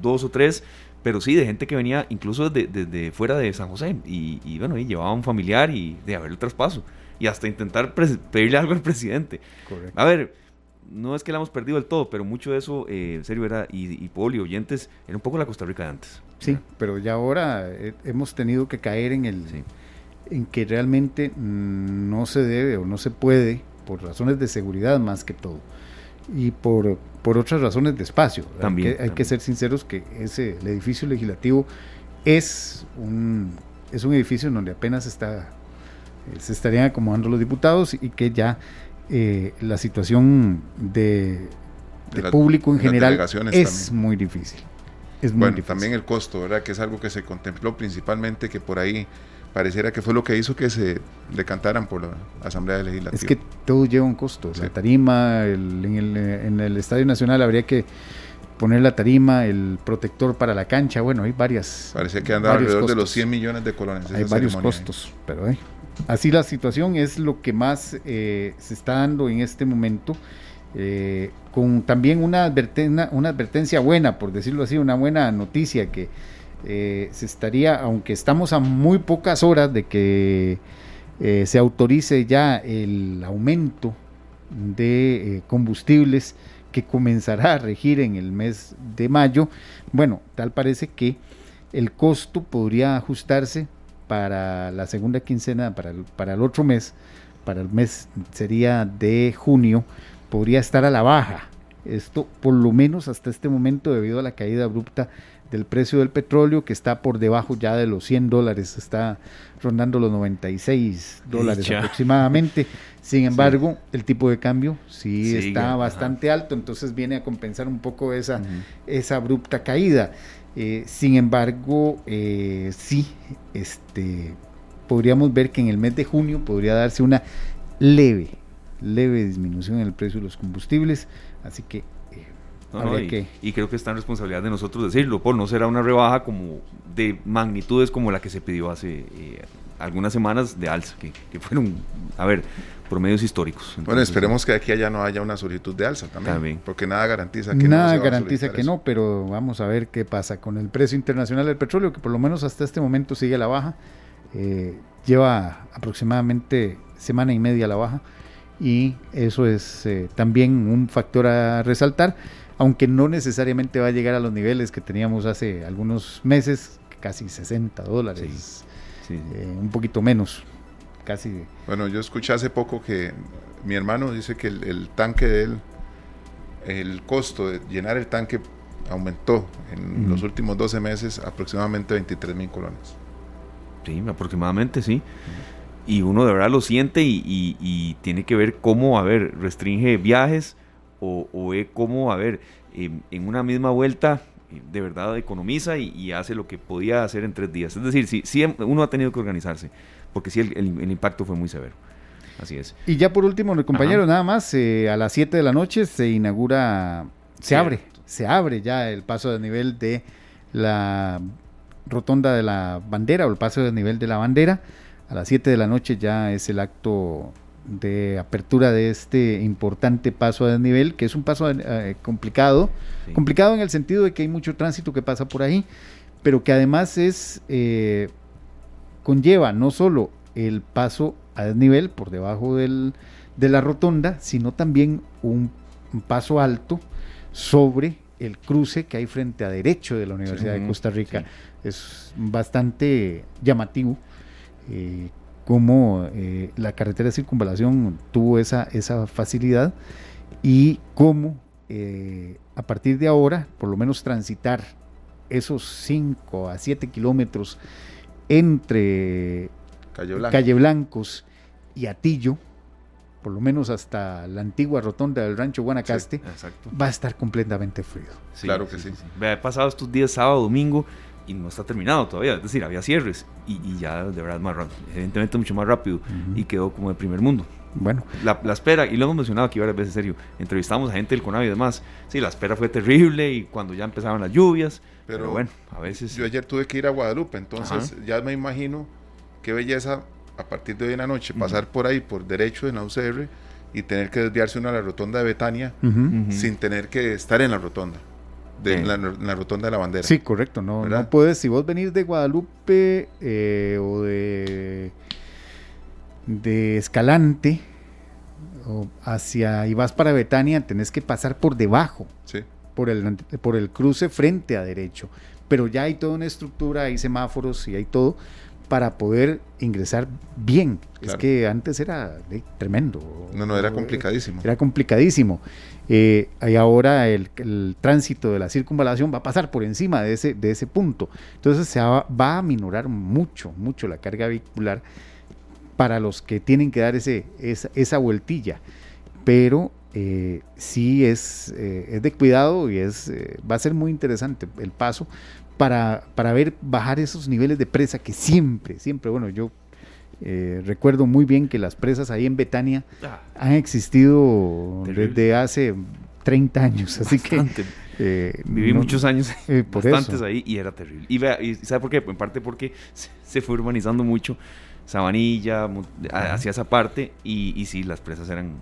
dos o tres, pero sí, de gente que venía incluso desde, desde fuera de San José. Y, y bueno, y llevaba un familiar y de haber el traspaso. Y hasta intentar pedirle algo al presidente. correcto. A ver, no es que la hemos perdido del todo, pero mucho de eso, eh, en serio, era, y, y y oyentes, era un poco la Costa Rica de antes. Sí, pero ya ahora eh, hemos tenido que caer en el Sí. En que realmente no se debe o no se puede por razones de seguridad más que todo y por, por otras razones de espacio. Hay También, que- hay, que, ser sinceros que ese el edificio legislativo es un es un edificio en donde apenas está eh, se estarían acomodando los diputados y que ya eh, la situación de, De de la- público en de general es también. muy difícil. Es muy Bueno, difícil. también el costo, ¿verdad? Que es algo que se contempló principalmente, que por ahí pareciera que fue lo que hizo que se decantaran por la Asamblea Legislativa. Es que todo lleva un costo. Sí. La tarima, el- en, el, en el Estadio Nacional habría que poner la tarima, el protector para la cancha. Bueno, hay varias. Parecía que varios alrededor de los costos. 100 millones de colones. Hay varios costos, pero eh, así la situación es lo que más eh, se está dando en este momento. eh, con también una, adverten- una advertencia buena, por decirlo así, una buena noticia que eh, se estaría, aunque estamos a muy pocas horas de que eh, se autorice ya el aumento de eh, combustibles que comenzará a regir en el mes de mayo, bueno, tal parece que el costo podría ajustarse para la segunda quincena, para el, para el otro mes, para el mes sería de junio, podría estar a la baja. Esto por lo menos hasta este momento debido a la caída abrupta del precio del petróleo que está por debajo ya de los 100 dólares, está rondando los 96 dólares aproximadamente. Sin embargo, el tipo de cambio sí Sigue, está ajá. bastante alto, entonces viene a compensar un poco esa, esa abrupta caída. Eh, sin embargo, eh, sí, este, podríamos ver que en el mes de junio podría darse una leve, leve disminución en el precio de los combustibles. Así que No, no, habría y, que- y creo que está en responsabilidad de nosotros decirlo, Paul, no será una rebaja como de magnitudes como la que se pidió hace eh, algunas semanas de alza, que, que fueron, a ver, promedios históricos. Bueno, esperemos que aquí allá no haya una solicitud de alza también, También. porque nada garantiza que Nada no garantiza que eso. no, pero vamos a ver qué pasa con el precio internacional del petróleo, que por lo menos hasta este momento sigue a la baja. Eh, lleva aproximadamente semana y media a la baja y eso es eh, también un factor a resaltar, aunque no necesariamente va a llegar a los niveles que teníamos hace algunos meses, casi 60 dólares, sí, sí. eh, un poquito menos, casi Bueno, yo escuché hace poco que mi hermano dice que el, el tanque de él, el costo de llenar el tanque aumentó en los últimos 12 meses aproximadamente 23 mil colones. Sí, aproximadamente sí. Y uno de verdad lo siente y, y- y tiene que ver cómo, a ver, restringe viajes o, o ve cómo, a ver, em, en una misma vuelta eh, de verdad economiza y, y hace lo que podía hacer en tres días. Es decir, sí, sí uno ha tenido que organizarse, porque sí el, el- el impacto fue muy severo. Así es. Y ya por último, compañeros, Ajá. nada más, eh, a las 7 de la noche se inaugura, se Cierto. abre, se abre ya el paso de nivel de la rotonda de la bandera o el paso de nivel de la bandera. A las 7 de la noche ya es el acto de apertura de este importante paso de nivel, que es un paso eh, complicado, Sí. complicado en el sentido de que hay mucho tránsito que pasa por ahí, pero que además es eh, conlleva no solo el paso a desnivel por debajo del- de la rotonda, sino también un, un paso alto sobre el cruce que hay frente a derecho de la Universidad de Costa Rica. sí. Es bastante llamativo eh, cómo eh, la carretera de circunvalación tuvo esa, esa facilidad y cómo eh, a partir de ahora, por lo menos transitar esos 5 a 7 kilómetros entre Calle Blanco. Calle Blancos y Atillo, por lo menos hasta la antigua rotonda del rancho Guanacaste, Exacto. va a estar completamente frío. Sí, Claro que sí. Vea, He pasado estos días sábado, domingo y no está terminado todavía. Es decir, había cierres y, y ya de verdad más rápido. Evidentemente mucho más rápido y quedó como de primer mundo. Bueno, La, la espera, y lo hemos mencionado aquí varias veces, en serio, entrevistamos a gente del CONAVI y demás. Sí, la espera fue terrible y cuando ya empezaban las lluvias. Pero, Pero bueno, a veces... Yo ayer tuve que ir a Guadalupe, entonces ya me imagino qué belleza a partir de hoy en la noche pasar por ahí por derecho en la UCR y tener que desviarse uno a la rotonda de Betania sin tener que estar en la rotonda, de, la, rotonda de la bandera. sí, correcto. No, ¿Verdad? no puedes, si vos venís de Guadalupe eh, o de, de Escalante o hacia y vas para Betania, tenés que pasar por debajo. Sí. por el, por el cruce frente a derecho. Pero ya hay toda una estructura, hay semáforos y hay todo para poder ingresar bien. Es que antes era eh, tremendo. No, no, era complicadísimo. Era complicadísimo. Eh, y ahora el, el tránsito de la circunvalación va a pasar por encima de ese, de ese punto. Entonces se va, va a minorar mucho, mucho la carga vehicular para los que tienen que dar ese, esa, esa vueltilla. Pero eh, sí es, eh, es de cuidado y es, eh, va a ser muy interesante el paso para, para ver bajar esos niveles de presa que siempre, siempre, bueno, yo eh, recuerdo muy bien que las presas ahí en Betania Ah, han existido Terrible. desde hace 30 años, así que bastante. eh, Viví no- muchos años, eh, por bastantes eso. ahí, y era terrible. Y, vea, y ¿sabe por qué? En parte porque se, se fue urbanizando mucho Sabanilla, hacia esa parte, y, y sí, las presas eran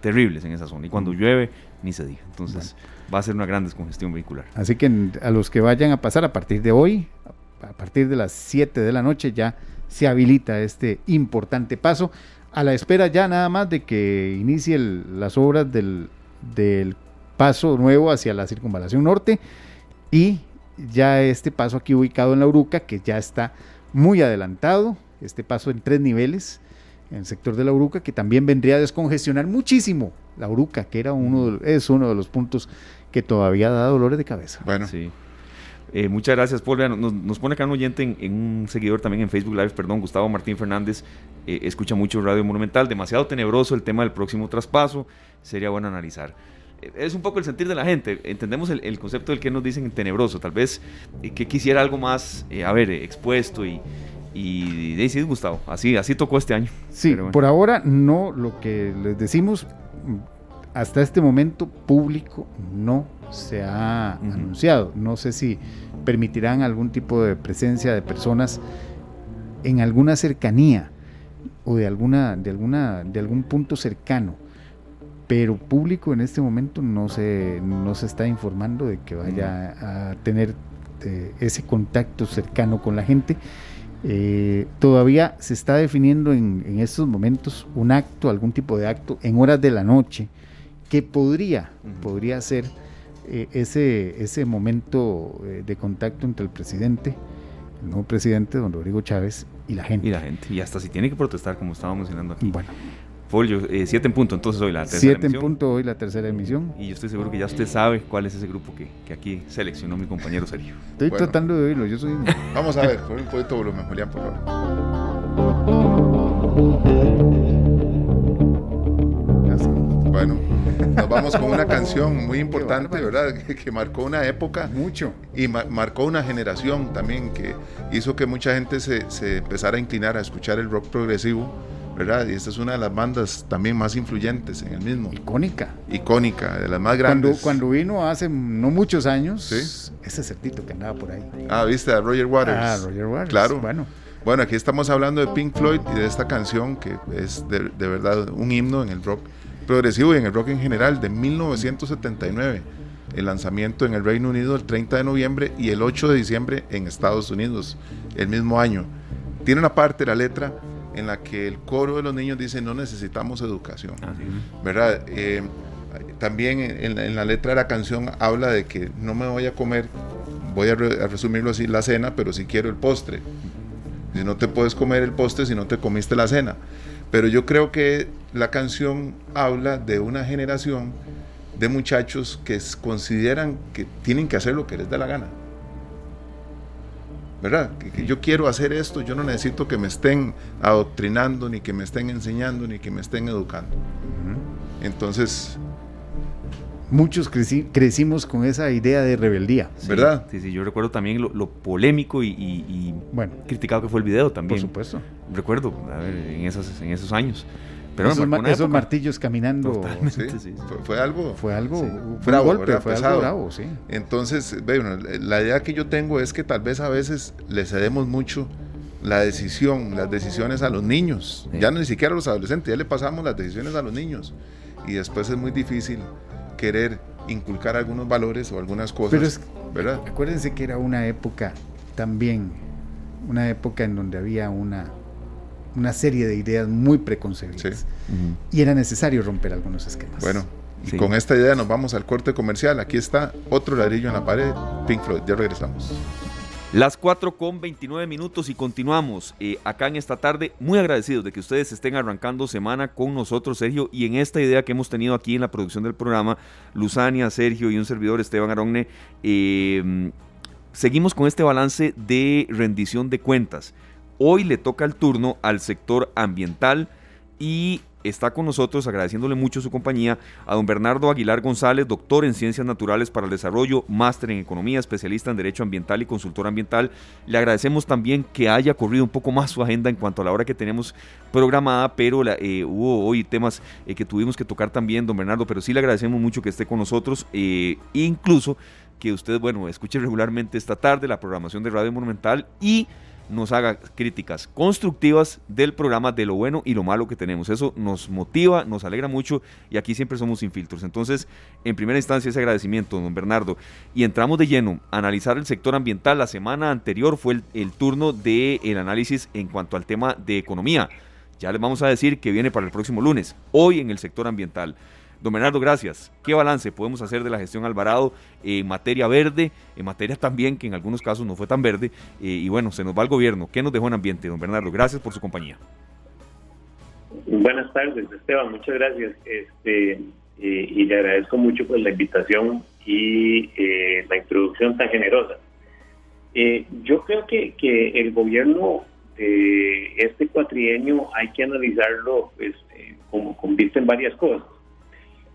terribles en esa zona. Y cuando llueve, ni se diga. Entonces, va a ser una gran descongestión vehicular. Así que a los que vayan a pasar a partir de hoy, a partir de las 7 de la noche ya se habilita este importante paso, a la espera ya nada más de que inicie las obras del, del paso nuevo hacia la circunvalación norte y ya este paso aquí ubicado en la Uruca, que ya está muy adelantado, este paso en tres niveles en el sector de la Uruca, que también vendría a descongestionar muchísimo la Uruca, que era uno de- es uno de los puntos que todavía da dolores de cabeza. Bueno, Sí. Eh, muchas gracias, Paul. Nos, nos pone acá un oyente, en, en un seguidor también en Facebook Live, perdón, Gustavo Martín Fernández, eh, escucha mucho Radio Monumental, demasiado tenebroso el tema del próximo traspaso, sería bueno analizar. Eh, Es un poco el sentir de la gente, entendemos el, el concepto del que nos dicen tenebroso, tal vez eh, que quisiera algo más, eh, a ver, eh, expuesto y, y, sí, Gustavo, así, así tocó este año. Sí, bueno. por ahora no, lo que les decimos, hasta este momento público no se ha anunciado. No sé si permitirán algún tipo de presencia de personas en alguna cercanía o de alguna, de alguna, de algún punto cercano. Pero público en este momento no se, no se está informando de que vaya a tener eh, ese contacto cercano con la gente. Eh, todavía se está definiendo en, en estos momentos un acto, algún tipo de acto en horas de la noche que podría, podría ser eh, ese, ese momento eh, de contacto entre el presidente, el nuevo presidente, don Rodrigo Chávez, y la gente. Y la gente, y hasta si tiene que protestar, como estábamos mencionando aquí. Bueno, Folio, 7 en punto, entonces hoy la tercera siete en emisión. punto hoy la tercera emisión. Y yo estoy seguro que ya usted sabe cuál es ese grupo que, que aquí seleccionó mi compañero Sergio. Estoy Bueno. tratando de oírlo, yo soy... vamos a ver, pon un poquito de volumen, Julián, por favor. Bueno, nos vamos con una canción muy importante. ¿verdad? Que, que marcó una época Mucho. y ma- marcó una generación también que hizo que mucha gente se, se empezara a inclinar a escuchar el rock progresivo, ¿verdad? Y esta es una de las bandas también más influyentes en el mismo, Icónica. icónica, de las más Cuando, grandes. cuando vino hace no muchos años, Sí. ese certito que andaba por ahí. Ah, viste, a Roger Waters. Ah, Roger Waters. Claro. Bueno, Bueno, aquí estamos hablando de Pink Floyd y de esta canción que es de, de verdad un himno en el rock progresivo y en el rock en general de 1979. El lanzamiento en el Reino Unido el 30 de noviembre y el 8 de diciembre en Estados Unidos el mismo año. Tiene una parte de la letra en la que el coro de los niños dice no necesitamos educación. Así ¿verdad? Eh, también en la, en la letra de la canción habla de que no me voy a comer, voy a, re- a resumirlo así, la cena, pero si quiero el postre. Si no te puedes comer el postre si no te comiste la cena. Pero yo creo que la canción habla de una generación de muchachos que consideran que tienen que hacer lo que les da la gana. ¿verdad? Que, yo quiero hacer esto, yo no necesito que me estén adoctrinando, ni que me estén enseñando, ni que me estén educando. Entonces... Muchos crecimos con esa idea de rebeldía. ¿Verdad? Sí, sí, yo recuerdo también lo, polémico y, bueno, criticado que fue el video también. Por supuesto. Recuerdo, en, esos, en esos años. Pero esos, martillos caminando. Fue, algo. Fue algo. Fue un golpe, fue algo bravo, sí. Entonces, bueno, la idea que yo tengo es que tal vez a veces le cedemos mucho la decisión, las decisiones a los niños. Ya no ni siquiera a los adolescentes, ya le pasamos las decisiones a los niños. Y después es muy difícil querer inculcar algunos valores o algunas cosas. ¿verdad? Acuérdense que era una época también, una época en donde había una una serie de ideas muy preconcebidas. Y era necesario romper algunos esquemas. Bueno, y con esta idea nos vamos al corte comercial. Aquí está otro ladrillo en la pared, Pink Floyd. Ya regresamos. Las 4 con 29 minutos y continuamos eh, acá en esta tarde. Muy agradecidos de que ustedes estén arrancando semana con nosotros, Sergio, y en esta idea que hemos tenido aquí en la producción del programa, Luzania, Sergio y un servidor, Esteban Aronne, eh, seguimos con este balance de rendición de cuentas. Hoy le toca el turno al sector ambiental y está con nosotros, agradeciéndole mucho su compañía, a don Bernardo Aguilar González, doctor en Ciencias Naturales para el Desarrollo, máster en Economía, especialista en Derecho Ambiental y consultor ambiental. Le agradecemos también que haya corrido un poco más su agenda en cuanto a la hora que tenemos programada, pero eh, hubo hoy temas eh, que tuvimos que tocar también, don Bernardo, pero sí le agradecemos mucho que esté con nosotros, eh, incluso que usted, bueno, escuche regularmente esta tarde la programación de Radio Monumental y nos haga críticas constructivas del programa, de lo bueno y lo malo que tenemos. Eso nos motiva, nos alegra mucho y aquí siempre somos sin filtros. Entonces, en primera instancia, ese agradecimiento, don Bernardo. Y entramos de lleno a analizar el sector ambiental. La semana anterior fue el, turno del el análisis en cuanto al tema de economía. Ya les vamos a decir que viene para el próximo lunes. Hoy en el sector ambiental. Don Bernardo, gracias. ¿Qué balance podemos hacer de la gestión Alvarado en materia verde, en materia también que en algunos casos no fue tan verde? Eh, y bueno, se nos va el gobierno. ¿Qué nos dejó en ambiente, don Bernardo? Gracias por su compañía. Buenas tardes, Esteban. Muchas gracias. Este, eh, y le agradezco mucho por la invitación y eh, la introducción tan generosa. yo creo que, que el gobierno de este cuatrienio hay que analizarlo pues, como con en varias cosas.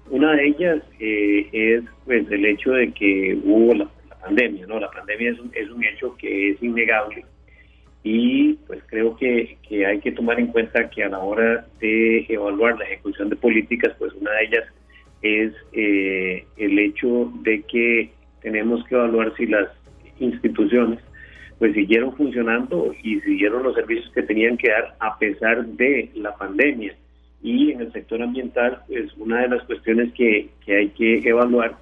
Una de ellas eh, es pues el hecho de que hubo la, pandemia, ¿no? La pandemia es un, es un hecho que es innegable y pues creo que, que, hay que tomar en cuenta que a la hora de evaluar la ejecución de políticas, pues una de ellas es eh, el hecho de que tenemos que evaluar si las instituciones pues siguieron funcionando y siguieron los servicios que tenían que dar a pesar de la pandemia. Y en el sector ambiental, pues una de las cuestiones que, hay que evaluar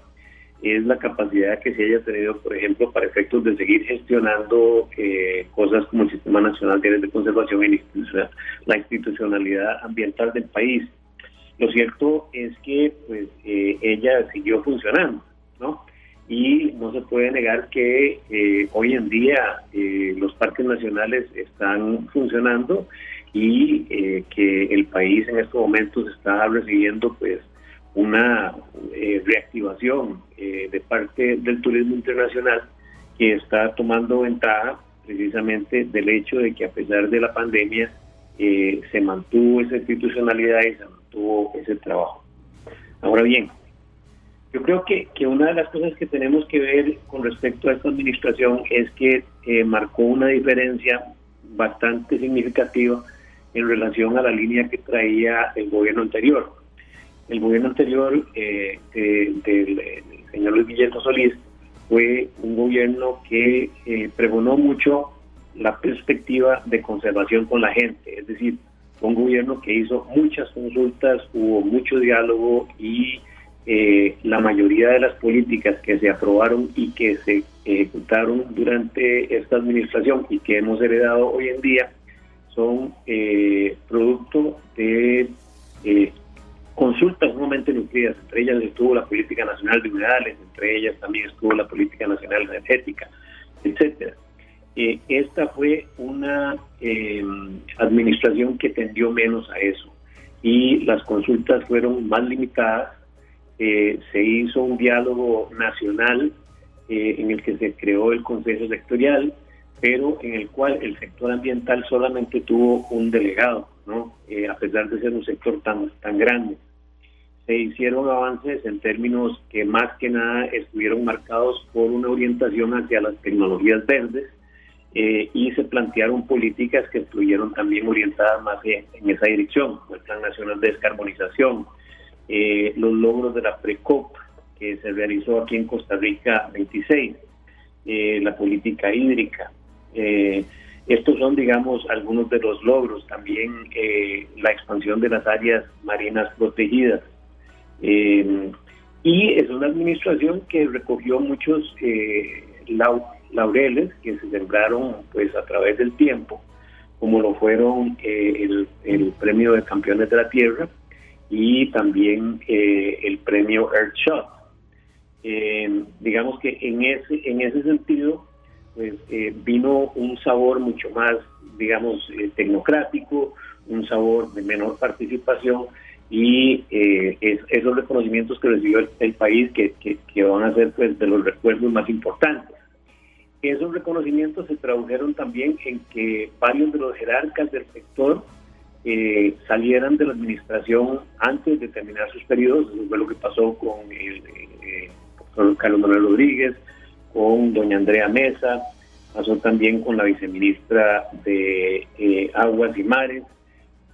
es la capacidad que se haya tenido, por ejemplo, para efectos de seguir gestionando eh, cosas como el Sistema Nacional de Conservación y la institucionalidad ambiental del país. Lo cierto es que pues eh, ella siguió funcionando, ¿no? Y no se puede negar que eh, hoy en día los parques nacionales están funcionando y eh, que el país en estos momentos está recibiendo pues una eh, reactivación eh, de parte del turismo internacional que está tomando ventaja precisamente del hecho de que a pesar de la pandemia se mantuvo esa institucionalidad y se mantuvo ese trabajo. Ahora bien, yo creo que, que una de las cosas que tenemos que ver con respecto a esta administración es que marcó una diferencia bastante significativa en relación a la línea que traía el gobierno anterior. El gobierno anterior eh, del señor Luis Guillermo Solís fue un gobierno que eh, pregonó mucho la perspectiva de conservación con la gente, es decir, un gobierno que hizo muchas consultas, hubo mucho diálogo y eh, la mayoría de las políticas que se aprobaron y que se ejecutaron durante esta administración y que hemos heredado hoy en día son eh, producto de eh, consultas sumamente nucleadas, entre ellas estuvo la Política Nacional de Humedales, entre ellas también estuvo la Política Nacional Energética, etcétera. Eh, esta fue una eh, administración que tendió menos a eso y las consultas fueron más limitadas. se hizo un diálogo nacional en el que se creó el Consejo Sectorial, pero en el cual el sector ambiental solamente tuvo un delegado, ¿no? Eh, a pesar de ser un sector tan, tan grande. Se hicieron avances en términos que más que nada estuvieron marcados por una orientación hacia las tecnologías verdes eh, y se plantearon políticas que estuvieron también orientadas más en, esa dirección, como el Plan Nacional de Descarbonización, eh, los logros de la PRECOP que se realizó aquí en Costa Rica 26, la política hídrica, eh, estos son, digamos, algunos de los logros. También eh, la expansión de las áreas marinas protegidas. Eh, y es una administración que recogió muchos eh, laureles que se sembraron pues a través del tiempo, como lo fueron el, el, premio de campeones de la tierra y también el premio Earthshot. digamos que en ese, en ese sentido, pues eh, vino un sabor mucho más, digamos, eh, tecnocrático, un sabor de menor participación y eh, esos reconocimientos que recibió el, país que, que, van a ser pues de los recuerdos más importantes. Esos reconocimientos se tradujeron también en que varios de los jerarcas del sector salieran de la administración antes de terminar sus periodos. Eso fue lo que pasó con el doctor Carlos Manuel Rodríguez, con doña Andrea Mesa, pasó también con la viceministra de eh, Aguas y Mares,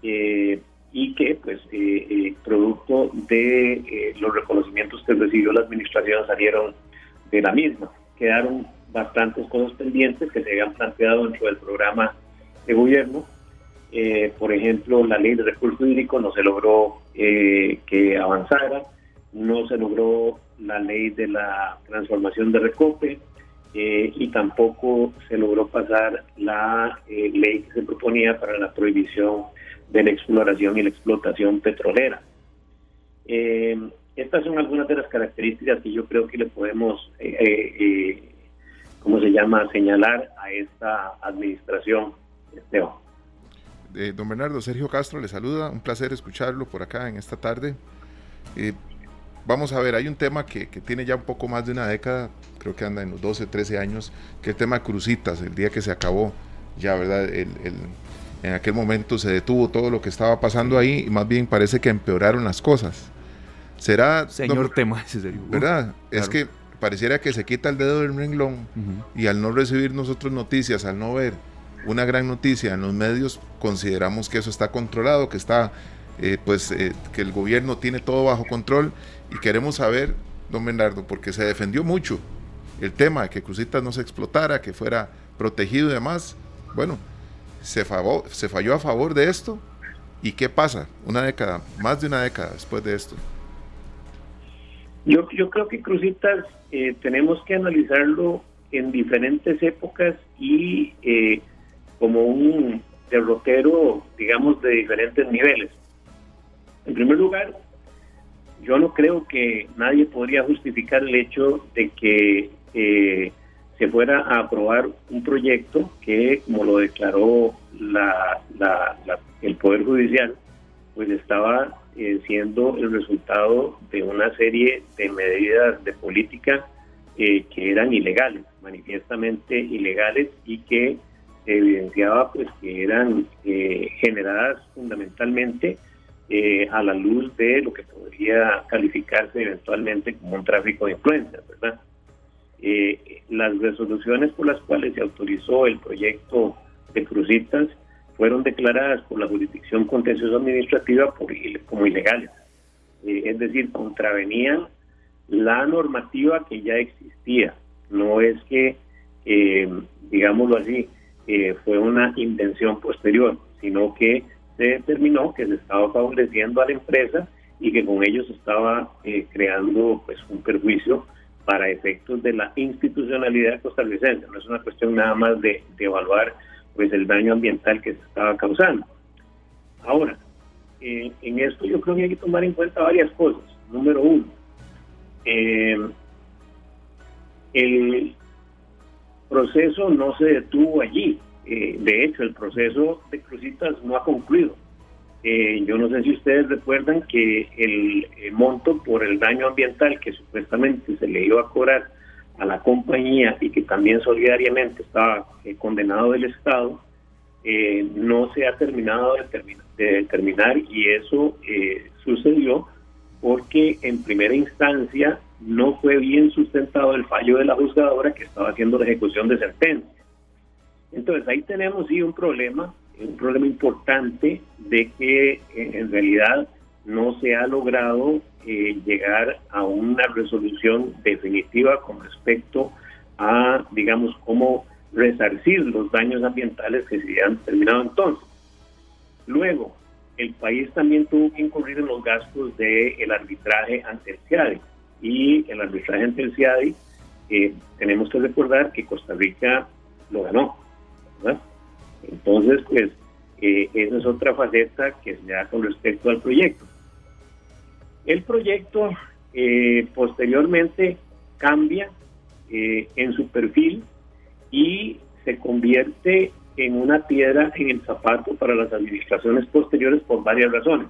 eh, y que, pues, eh, producto de los reconocimientos que recibió la administración salieron de la misma. Quedaron bastantes cosas pendientes que se habían planteado dentro del programa de gobierno. por ejemplo, la ley de recursos hídricos no se logró que avanzara, no se logró la ley de la transformación de Recope eh, y tampoco se logró pasar la eh, ley que se proponía para la prohibición de la exploración y la explotación petrolera. Eh, estas son algunas de las características que yo creo que le podemos, ¿cómo se llama?, señalar a esta administración, Esteban. don Bernardo, Sergio Castro le saluda, un placer escucharlo por acá en esta tarde vamos a ver, hay un tema que, tiene ya un poco más de una década, creo que anda en los 12, 13 años, que es el tema de crucitas, el día que se acabó, ya, ¿verdad? en aquel momento se detuvo todo lo que estaba pasando ahí y más bien parece que empeoraron las cosas. ¿Será... Señor tema ese serio. ¿Verdad? Es que pareciera que se quita el dedo del renglón y al no recibir nosotros noticias, al no ver una gran noticia en los medios, consideramos que eso está controlado, que está, eh, pues, eh, que el gobierno tiene todo bajo control y queremos saber, don Bernardo, porque se defendió mucho el tema de que Cruzitas no se explotara, que fuera protegido y demás. Bueno, se, se falló a favor de esto. ¿Y qué pasa? Una década, más de una década después de esto. Yo, yo creo que Cruzitas eh, tenemos que analizarlo en diferentes épocas y eh, como un derrotero, digamos, de diferentes niveles. En primer lugar, yo no creo que nadie podría justificar el hecho de que eh, se fuera a aprobar un proyecto que, como lo declaró la, el Poder Judicial, pues estaba eh, siendo el resultado de una serie de medidas de política eh, que eran ilegales, manifiestamente ilegales y que evidenciaba pues que eran generadas fundamentalmente eh, a la luz de lo que podría calificarse eventualmente como un tráfico de influencias, ¿verdad? Eh, las resoluciones por las cuales se autorizó el proyecto de Cruzitas fueron declaradas por la jurisdicción contenciosa administrativa como ilegales, eh, es decir, contravenían la normativa que ya existía. No es que, digámoslo así, fue una invención posterior, sino que se determinó que se estaba favoreciendo a la empresa y que con ello se estaba eh, creando pues un perjuicio para efectos de la institucionalidad costarricense. No es una cuestión nada más de, evaluar pues el daño ambiental que se estaba causando. Ahora, eh, en esto yo creo que hay que tomar en cuenta varias cosas. Número uno, eh, el proceso no se detuvo allí. Eh, de hecho, el proceso de Cruzitas no ha concluido. Eh, yo no sé si ustedes recuerdan que el, monto por el daño ambiental que supuestamente se le iba a cobrar a la compañía y que también solidariamente estaba eh, condenado del Estado, eh, no se ha terminado de, determinar y eso sucedió porque en primera instancia no fue bien sustentado el fallo de la juzgadora que estaba haciendo la ejecución de sentencia. Entonces ahí tenemos sí un problema, un problema importante de que en realidad no se ha logrado eh, llegar a una resolución definitiva con respecto a, digamos, cómo resarcir los daños ambientales que se han terminado entonces. Luego, el país también tuvo que incurrir en los gastos del arbitraje ante el CIADI. Y el arbitraje ante el CIADI, eh, tenemos que recordar que Costa Rica lo ganó. Entonces, pues, eh, esa es otra faceta que se da con respecto al proyecto. El proyecto eh, posteriormente cambia eh, en su perfil y se convierte en una piedra en el zapato para las administraciones posteriores por varias razones.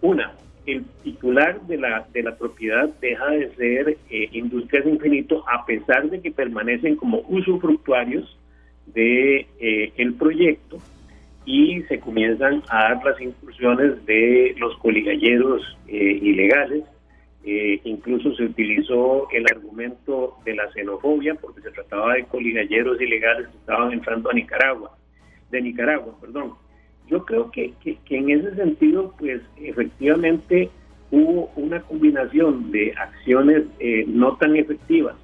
Una, el titular de la, de la propiedad deja de ser eh, Industrias Infinito a pesar de que permanecen como usufructuarios de el proyecto y se comienzan a dar las incursiones de los coligalleros eh, ilegales. Eh, incluso se utilizó el argumento de la xenofobia porque se trataba de coligalleros ilegales que estaban entrando a Nicaragua, de Nicaragua, perdón. Yo creo que, que, en ese sentido, pues efectivamente hubo una combinación de acciones eh, no tan efectivas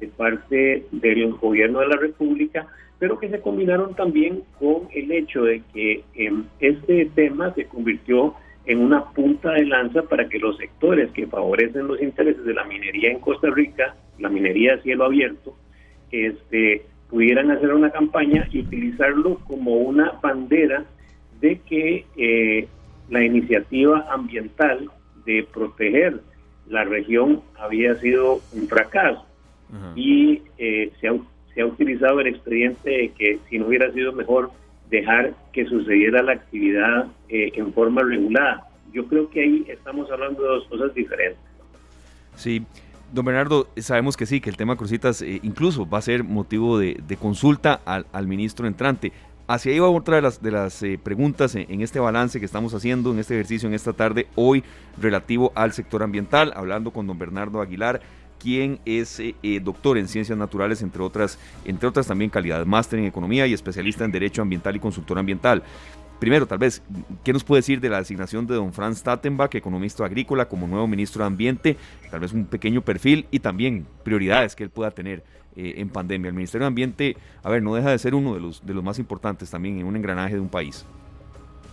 de parte del gobierno de la República, pero que se combinaron también con el hecho de que em, este tema se convirtió en una punta de lanza para que los sectores que favorecen los intereses de la minería en Costa Rica, la minería a cielo abierto, este, pudieran hacer una campaña y utilizarlo como una bandera de que eh, la iniciativa ambiental de proteger la región había sido un fracaso. Y eh, se ha se ha utilizado el expediente de que si no hubiera sido mejor dejar que sucediera la actividad eh, en forma regulada. Yo creo que ahí estamos hablando de dos cosas diferentes. Sí, don Bernardo, sabemos que sí, que el tema Crucitas eh, incluso va a ser motivo de, consulta al, ministro entrante. Hacia ahí va otra de las, de las eh, preguntas en, en, este balance que estamos haciendo, en este ejercicio, en esta tarde, hoy, relativo al sector ambiental, hablando con don Bernardo Aguilar quien es eh, eh, doctor en ciencias naturales, entre otras, entre otras también calidades, máster en economía y especialista en derecho ambiental y consultor ambiental. Primero, tal vez, ¿qué nos puede decir de la designación de don Franz Tattenbach, economista agrícola, como nuevo ministro de Ambiente? Tal vez un pequeño perfil y también prioridades que él pueda tener eh, en pandemia. El Ministerio de Ambiente, a ver, no deja de ser uno de los, de los más importantes también en un engranaje de un país.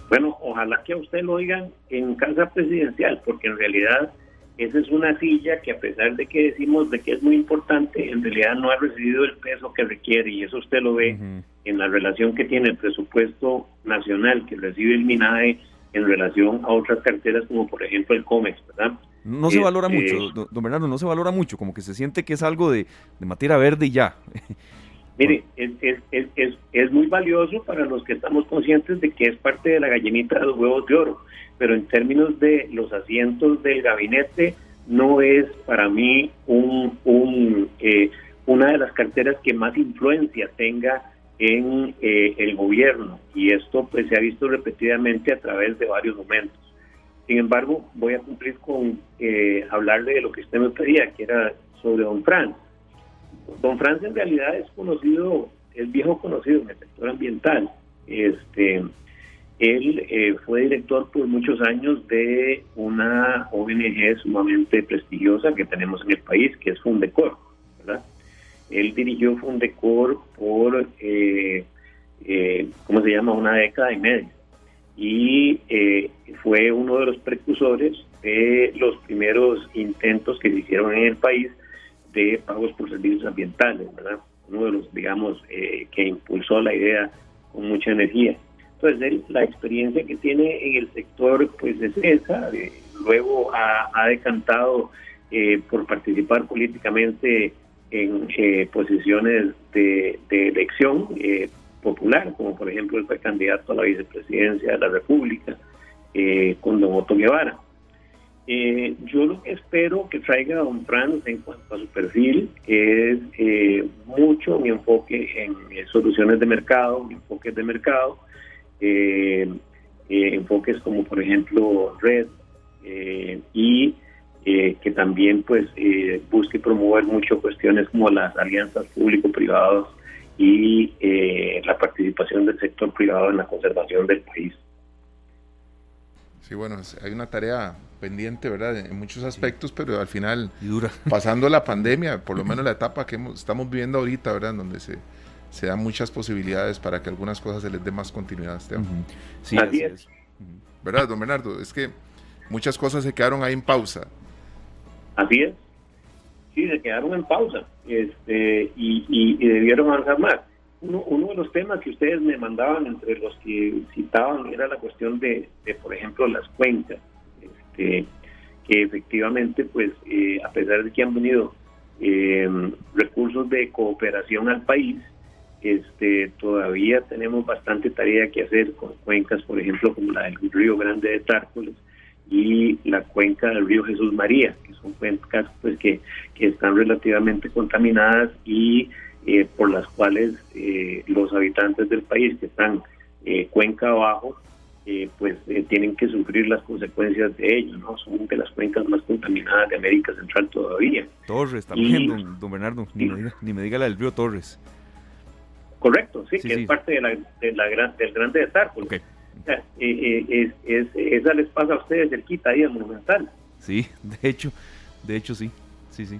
Bueno, ojalá que a usted lo oigan en casa presidencial, porque en realidad esa es una silla que a pesar de que decimos de que es muy importante, en realidad no ha recibido el peso que requiere y eso usted lo ve en la relación que tiene el presupuesto nacional que recibe el MINAE en relación a otras carteras como por ejemplo el COMEX, ¿verdad? No se valora este, mucho, don Bernardo, no se valora mucho, como que se siente que es algo de, de materia verde y ya. Mire, es, es, es, es, muy valioso para los que estamos conscientes de que es parte de la gallinita de los huevos de oro, pero en términos de los asientos del gabinete, no es para mí un, un eh, una de las carteras que más influencia tenga en eh, el gobierno y esto pues se ha visto repetidamente a través de varios momentos. Sin embargo, voy a cumplir con eh, hablarle de lo que usted me pedía, que era sobre Don Franz. Don Franz en realidad es conocido, es viejo conocido en el sector ambiental. Este, él eh, fue director por muchos años de una ONG sumamente prestigiosa que tenemos en el país, que es Fundecor, ¿verdad? Él dirigió Fundecor por, eh, eh, ¿cómo se llama?, una década y media. Y fue uno de los precursores de los primeros intentos que se hicieron en el país de pagos por servicios ambientales, ¿verdad? Uno de los, digamos, eh, que impulsó la idea con mucha energía. Entonces, la experiencia que tiene en el sector, pues es esa. luego ha, decantado eh, por participar políticamente en eh, posiciones de, elección popular, como por ejemplo él fue candidato a la vicepresidencia de la República con don Otto Guevara. Eh, yo lo que espero que traiga don Franz en cuanto a su perfil es eh, mucho mi enfoque en soluciones de mercado, enfoques de mercado, enfoques como por ejemplo red y que también pues busque promover mucho cuestiones como las alianzas público-privadas y la participación del sector privado en la conservación del país. Sí, bueno, hay una tarea pendiente, ¿verdad? En muchos aspectos, pero al final, dura. pasando la pandemia, por lo menos la etapa que estamos viviendo ahorita, ¿verdad? En donde se, se dan muchas posibilidades para que algunas cosas se les dé más continuidad, Esteban. Sí, así, es. ¿Verdad, don Bernardo? Es que muchas cosas se quedaron ahí en pausa. Así es. Sí, se quedaron en pausa este, y, y, y debieron avanzar más uno, de los temas que ustedes me mandaban, entre los que citaban, era la cuestión de, por ejemplo, las cuencas, este, que efectivamente, pues, eh, a pesar de que han venido eh, recursos de cooperación al país, este, todavía tenemos bastante tarea que hacer con cuencas, por ejemplo, como la del Río Grande de Tárcoles y la cuenca del río Jesús María, que son cuencas pues que, que están relativamente contaminadas y eh, por las cuales eh, los habitantes del país que están eh, cuenca abajo, pues tienen que sufrir las consecuencias de ello, ¿no? Son de las cuencas más contaminadas de América Central todavía. Torres también, don, Bernardo, ni, me diga, la del río Torres. Correcto, sí, que es parte de la, de la gran, del Grande de Tárcoles. Okay. es, es, esa les pasa a ustedes cerquita ahí al Monumental. Sí, de hecho, de hecho sí, sí, sí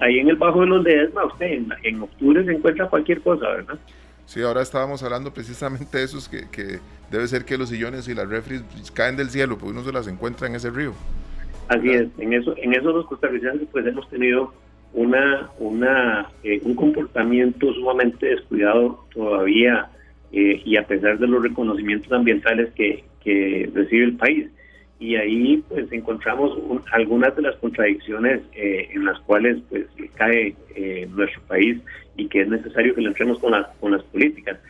ahí, en el Bajo de los Ledesma, usted en, octubre se encuentra cualquier cosa, ¿verdad? Sí, ahora estábamos hablando precisamente de esos que, que debe ser que los sillones y las refris caen del cielo, porque uno se las encuentra en ese río. Así es, en eso, en eso los costarricenses pues hemos tenido una, una eh, un comportamiento sumamente descuidado todavía eh, y a pesar de los reconocimientos ambientales que, que recibe el país y ahí pues encontramos algunas de las contradicciones eh, en las cuales pues cae eh, nuestro país y que es necesario que lo entremos con, con las políticas.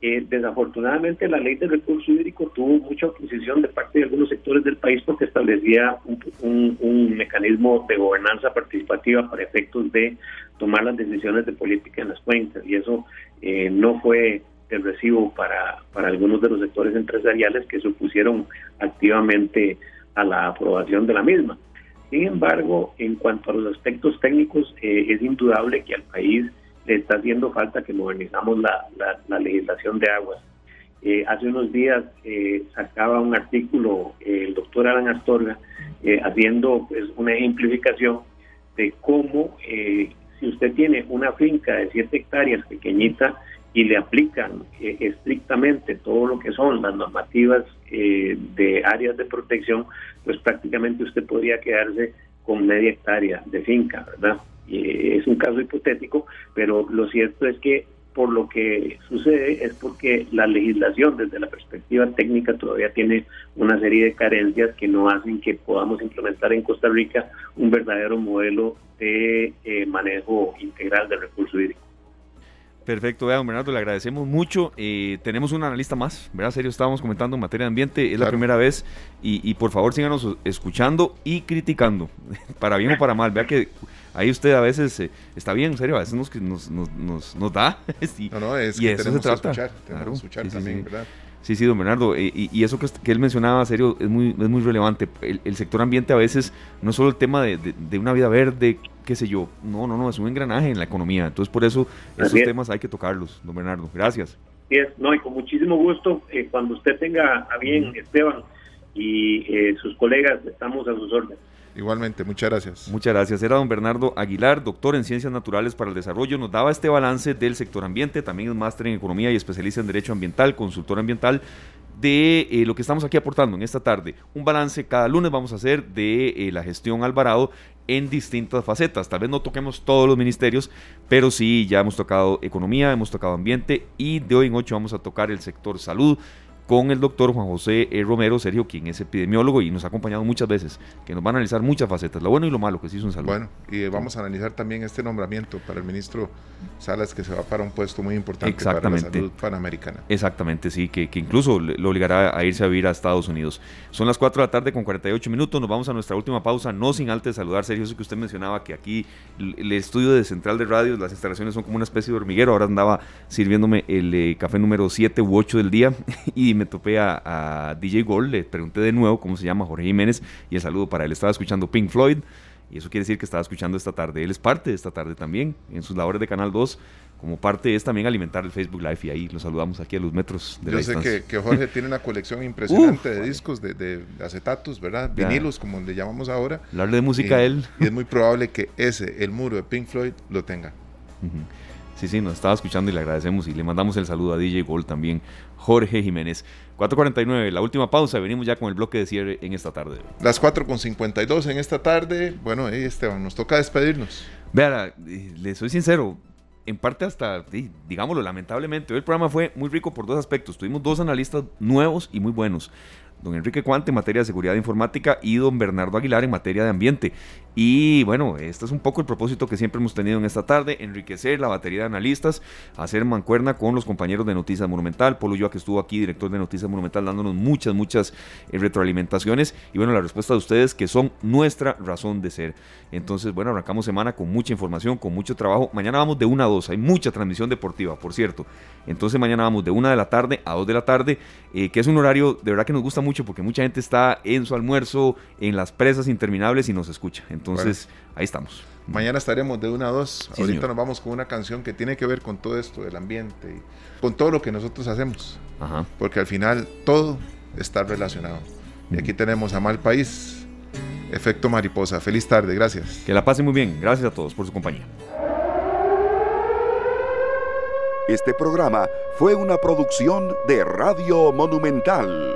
Eh, desafortunadamente la ley de recurso hídrico tuvo mucha oposición de parte de algunos sectores del país porque establecía un, un mecanismo de gobernanza participativa para efectos de tomar las decisiones de política en las cuentas y eso no fue el recibo para, para algunos de los sectores empresariales que se opusieron activamente a la aprobación de la misma. Sin embargo, en cuanto a los aspectos técnicos, eh, es indudable que al país le está haciendo falta que modernizamos la, la, legislación de aguas. Eh, hace unos días eh, sacaba un artículo el doctor Alan Astorga haciendo pues, una ejemplificación de cómo si usted tiene una finca de 7 hectáreas pequeñita, y le aplican eh, estrictamente todo lo que son las normativas eh, de áreas de protección, pues prácticamente usted podría quedarse con media hectárea de finca, ¿verdad? Y es un caso hipotético, pero lo cierto es que por lo que sucede es porque la legislación desde la perspectiva técnica todavía tiene una serie de carencias que no hacen que podamos implementar en Costa Rica un verdadero modelo de eh, manejo integral del recurso hídrico. Perfecto, don Bernardo, le agradecemos mucho. Eh, tenemos un analista más, ¿verdad? Serio, estábamos comentando en materia de ambiente, es la primera vez. Y, por favor, síganos escuchando y criticando, para bien o para mal. Vea que ahí usted a veces eh, está bien, en serio, a veces nos, nos, nos, nos da. y, no, no, es que tenemos que escuchar, tenemos escuchar también, ¿verdad? Sí, sí, don Bernardo. Eh, y, eso que, él mencionaba, serio, es muy, es muy relevante. El, sector ambiente a veces no es solo el tema de, de, una vida verde, qué sé yo. No, no, no, es un engranaje en la economía. Entonces, por eso esos temas hay que tocarlos, don Bernardo. Gracias. Sí, no, y con muchísimo gusto, eh, cuando usted tenga a bien, Esteban, y eh, sus colegas, estamos a sus órdenes. Igualmente, muchas gracias. Muchas gracias. Era don Bernardo Aguilar, doctor en Ciencias Naturales para el Desarrollo. Nos daba este balance del sector ambiente, también es máster en Economía y especialista en Derecho Ambiental, consultor ambiental, de eh, lo que estamos aquí aportando en esta tarde. Un balance cada lunes vamos a hacer de eh, la gestión Alvarado en distintas facetas. Tal vez no toquemos todos los ministerios, pero sí ya hemos tocado economía, hemos tocado ambiente y de hoy en ocho vamos a tocar el sector salud con el doctor Juan José eh, Romero, Sergio, quien es epidemiólogo y nos ha acompañado muchas veces, que nos va a analizar muchas facetas, lo bueno y lo malo que se hizo en salud. Bueno, y vamos a analizar también este nombramiento para el ministro Salas, que se va para un puesto muy importante para la salud panamericana. Exactamente, sí, que, que incluso lo obligará a irse a vivir a Estados Unidos. Son las 4 de la tarde con 48 minutos, nos vamos a nuestra última pausa, no sin antes saludar, Sergio, eso que usted mencionaba, que aquí el estudio de Central de Radio, las instalaciones son como una especie de hormiguero, ahora andaba sirviéndome el eh, café número 7 u 8 del día y me topé a, DJ Gold, le pregunté de nuevo cómo se llama Jorge Jiménez y el saludo para él. Estaba escuchando Pink Floyd y eso quiere decir que estaba escuchando esta tarde. Él es parte de esta tarde también en sus labores de Canal 2. Como parte es también alimentar el Facebook Live y ahí lo saludamos aquí a los metros de Yo sé que, Jorge tiene una colección impresionante de discos, de, acetatos, ¿verdad? Vinilos, como le llamamos ahora. Hablar de música él. Y es muy probable que ese, el muro de Pink Floyd, lo tenga. Sí, sí, nos estaba escuchando y le agradecemos y le mandamos el saludo a DJ Gold también, Jorge Jiménez. 4.49, la última pausa, venimos ya con el bloque de cierre en esta tarde. Las 4.52 en esta tarde, bueno, Esteban, nos toca despedirnos. Vea, le soy sincero, en parte hasta, digámoslo, lamentablemente, hoy el programa fue muy rico por dos aspectos. Tuvimos dos analistas nuevos y muy buenos don Enrique Cuante en materia de seguridad informática y don Bernardo Aguilar en materia de ambiente. Y bueno, este es un poco el propósito que siempre hemos tenido en esta tarde, enriquecer la batería de analistas, hacer mancuerna con los compañeros de Noticias Monumental, Polo Yoa que estuvo aquí, director de Noticias Monumental, dándonos muchas, muchas eh, retroalimentaciones y bueno, la respuesta de ustedes que son nuestra razón de ser. Entonces, bueno, arrancamos semana con mucha información, con mucho trabajo. Mañana vamos de una a dos, hay mucha transmisión deportiva, por cierto. Entonces mañana vamos de una de la tarde a dos de la tarde, eh, que es un horario de verdad que nos gusta mucho porque mucha gente está en su almuerzo, en las presas interminables y nos escucha. Ahí estamos. Mañana estaremos de una a dos. Ahorita nos vamos con una canción que tiene que ver con todo esto del ambiente y con todo lo que nosotros hacemos. Porque al final todo está relacionado. Y aquí tenemos a Mal País, Efecto Mariposa. Feliz tarde, gracias. Que la pasen muy bien. Gracias a todos por su compañía. Este programa fue una producción de Radio Monumental.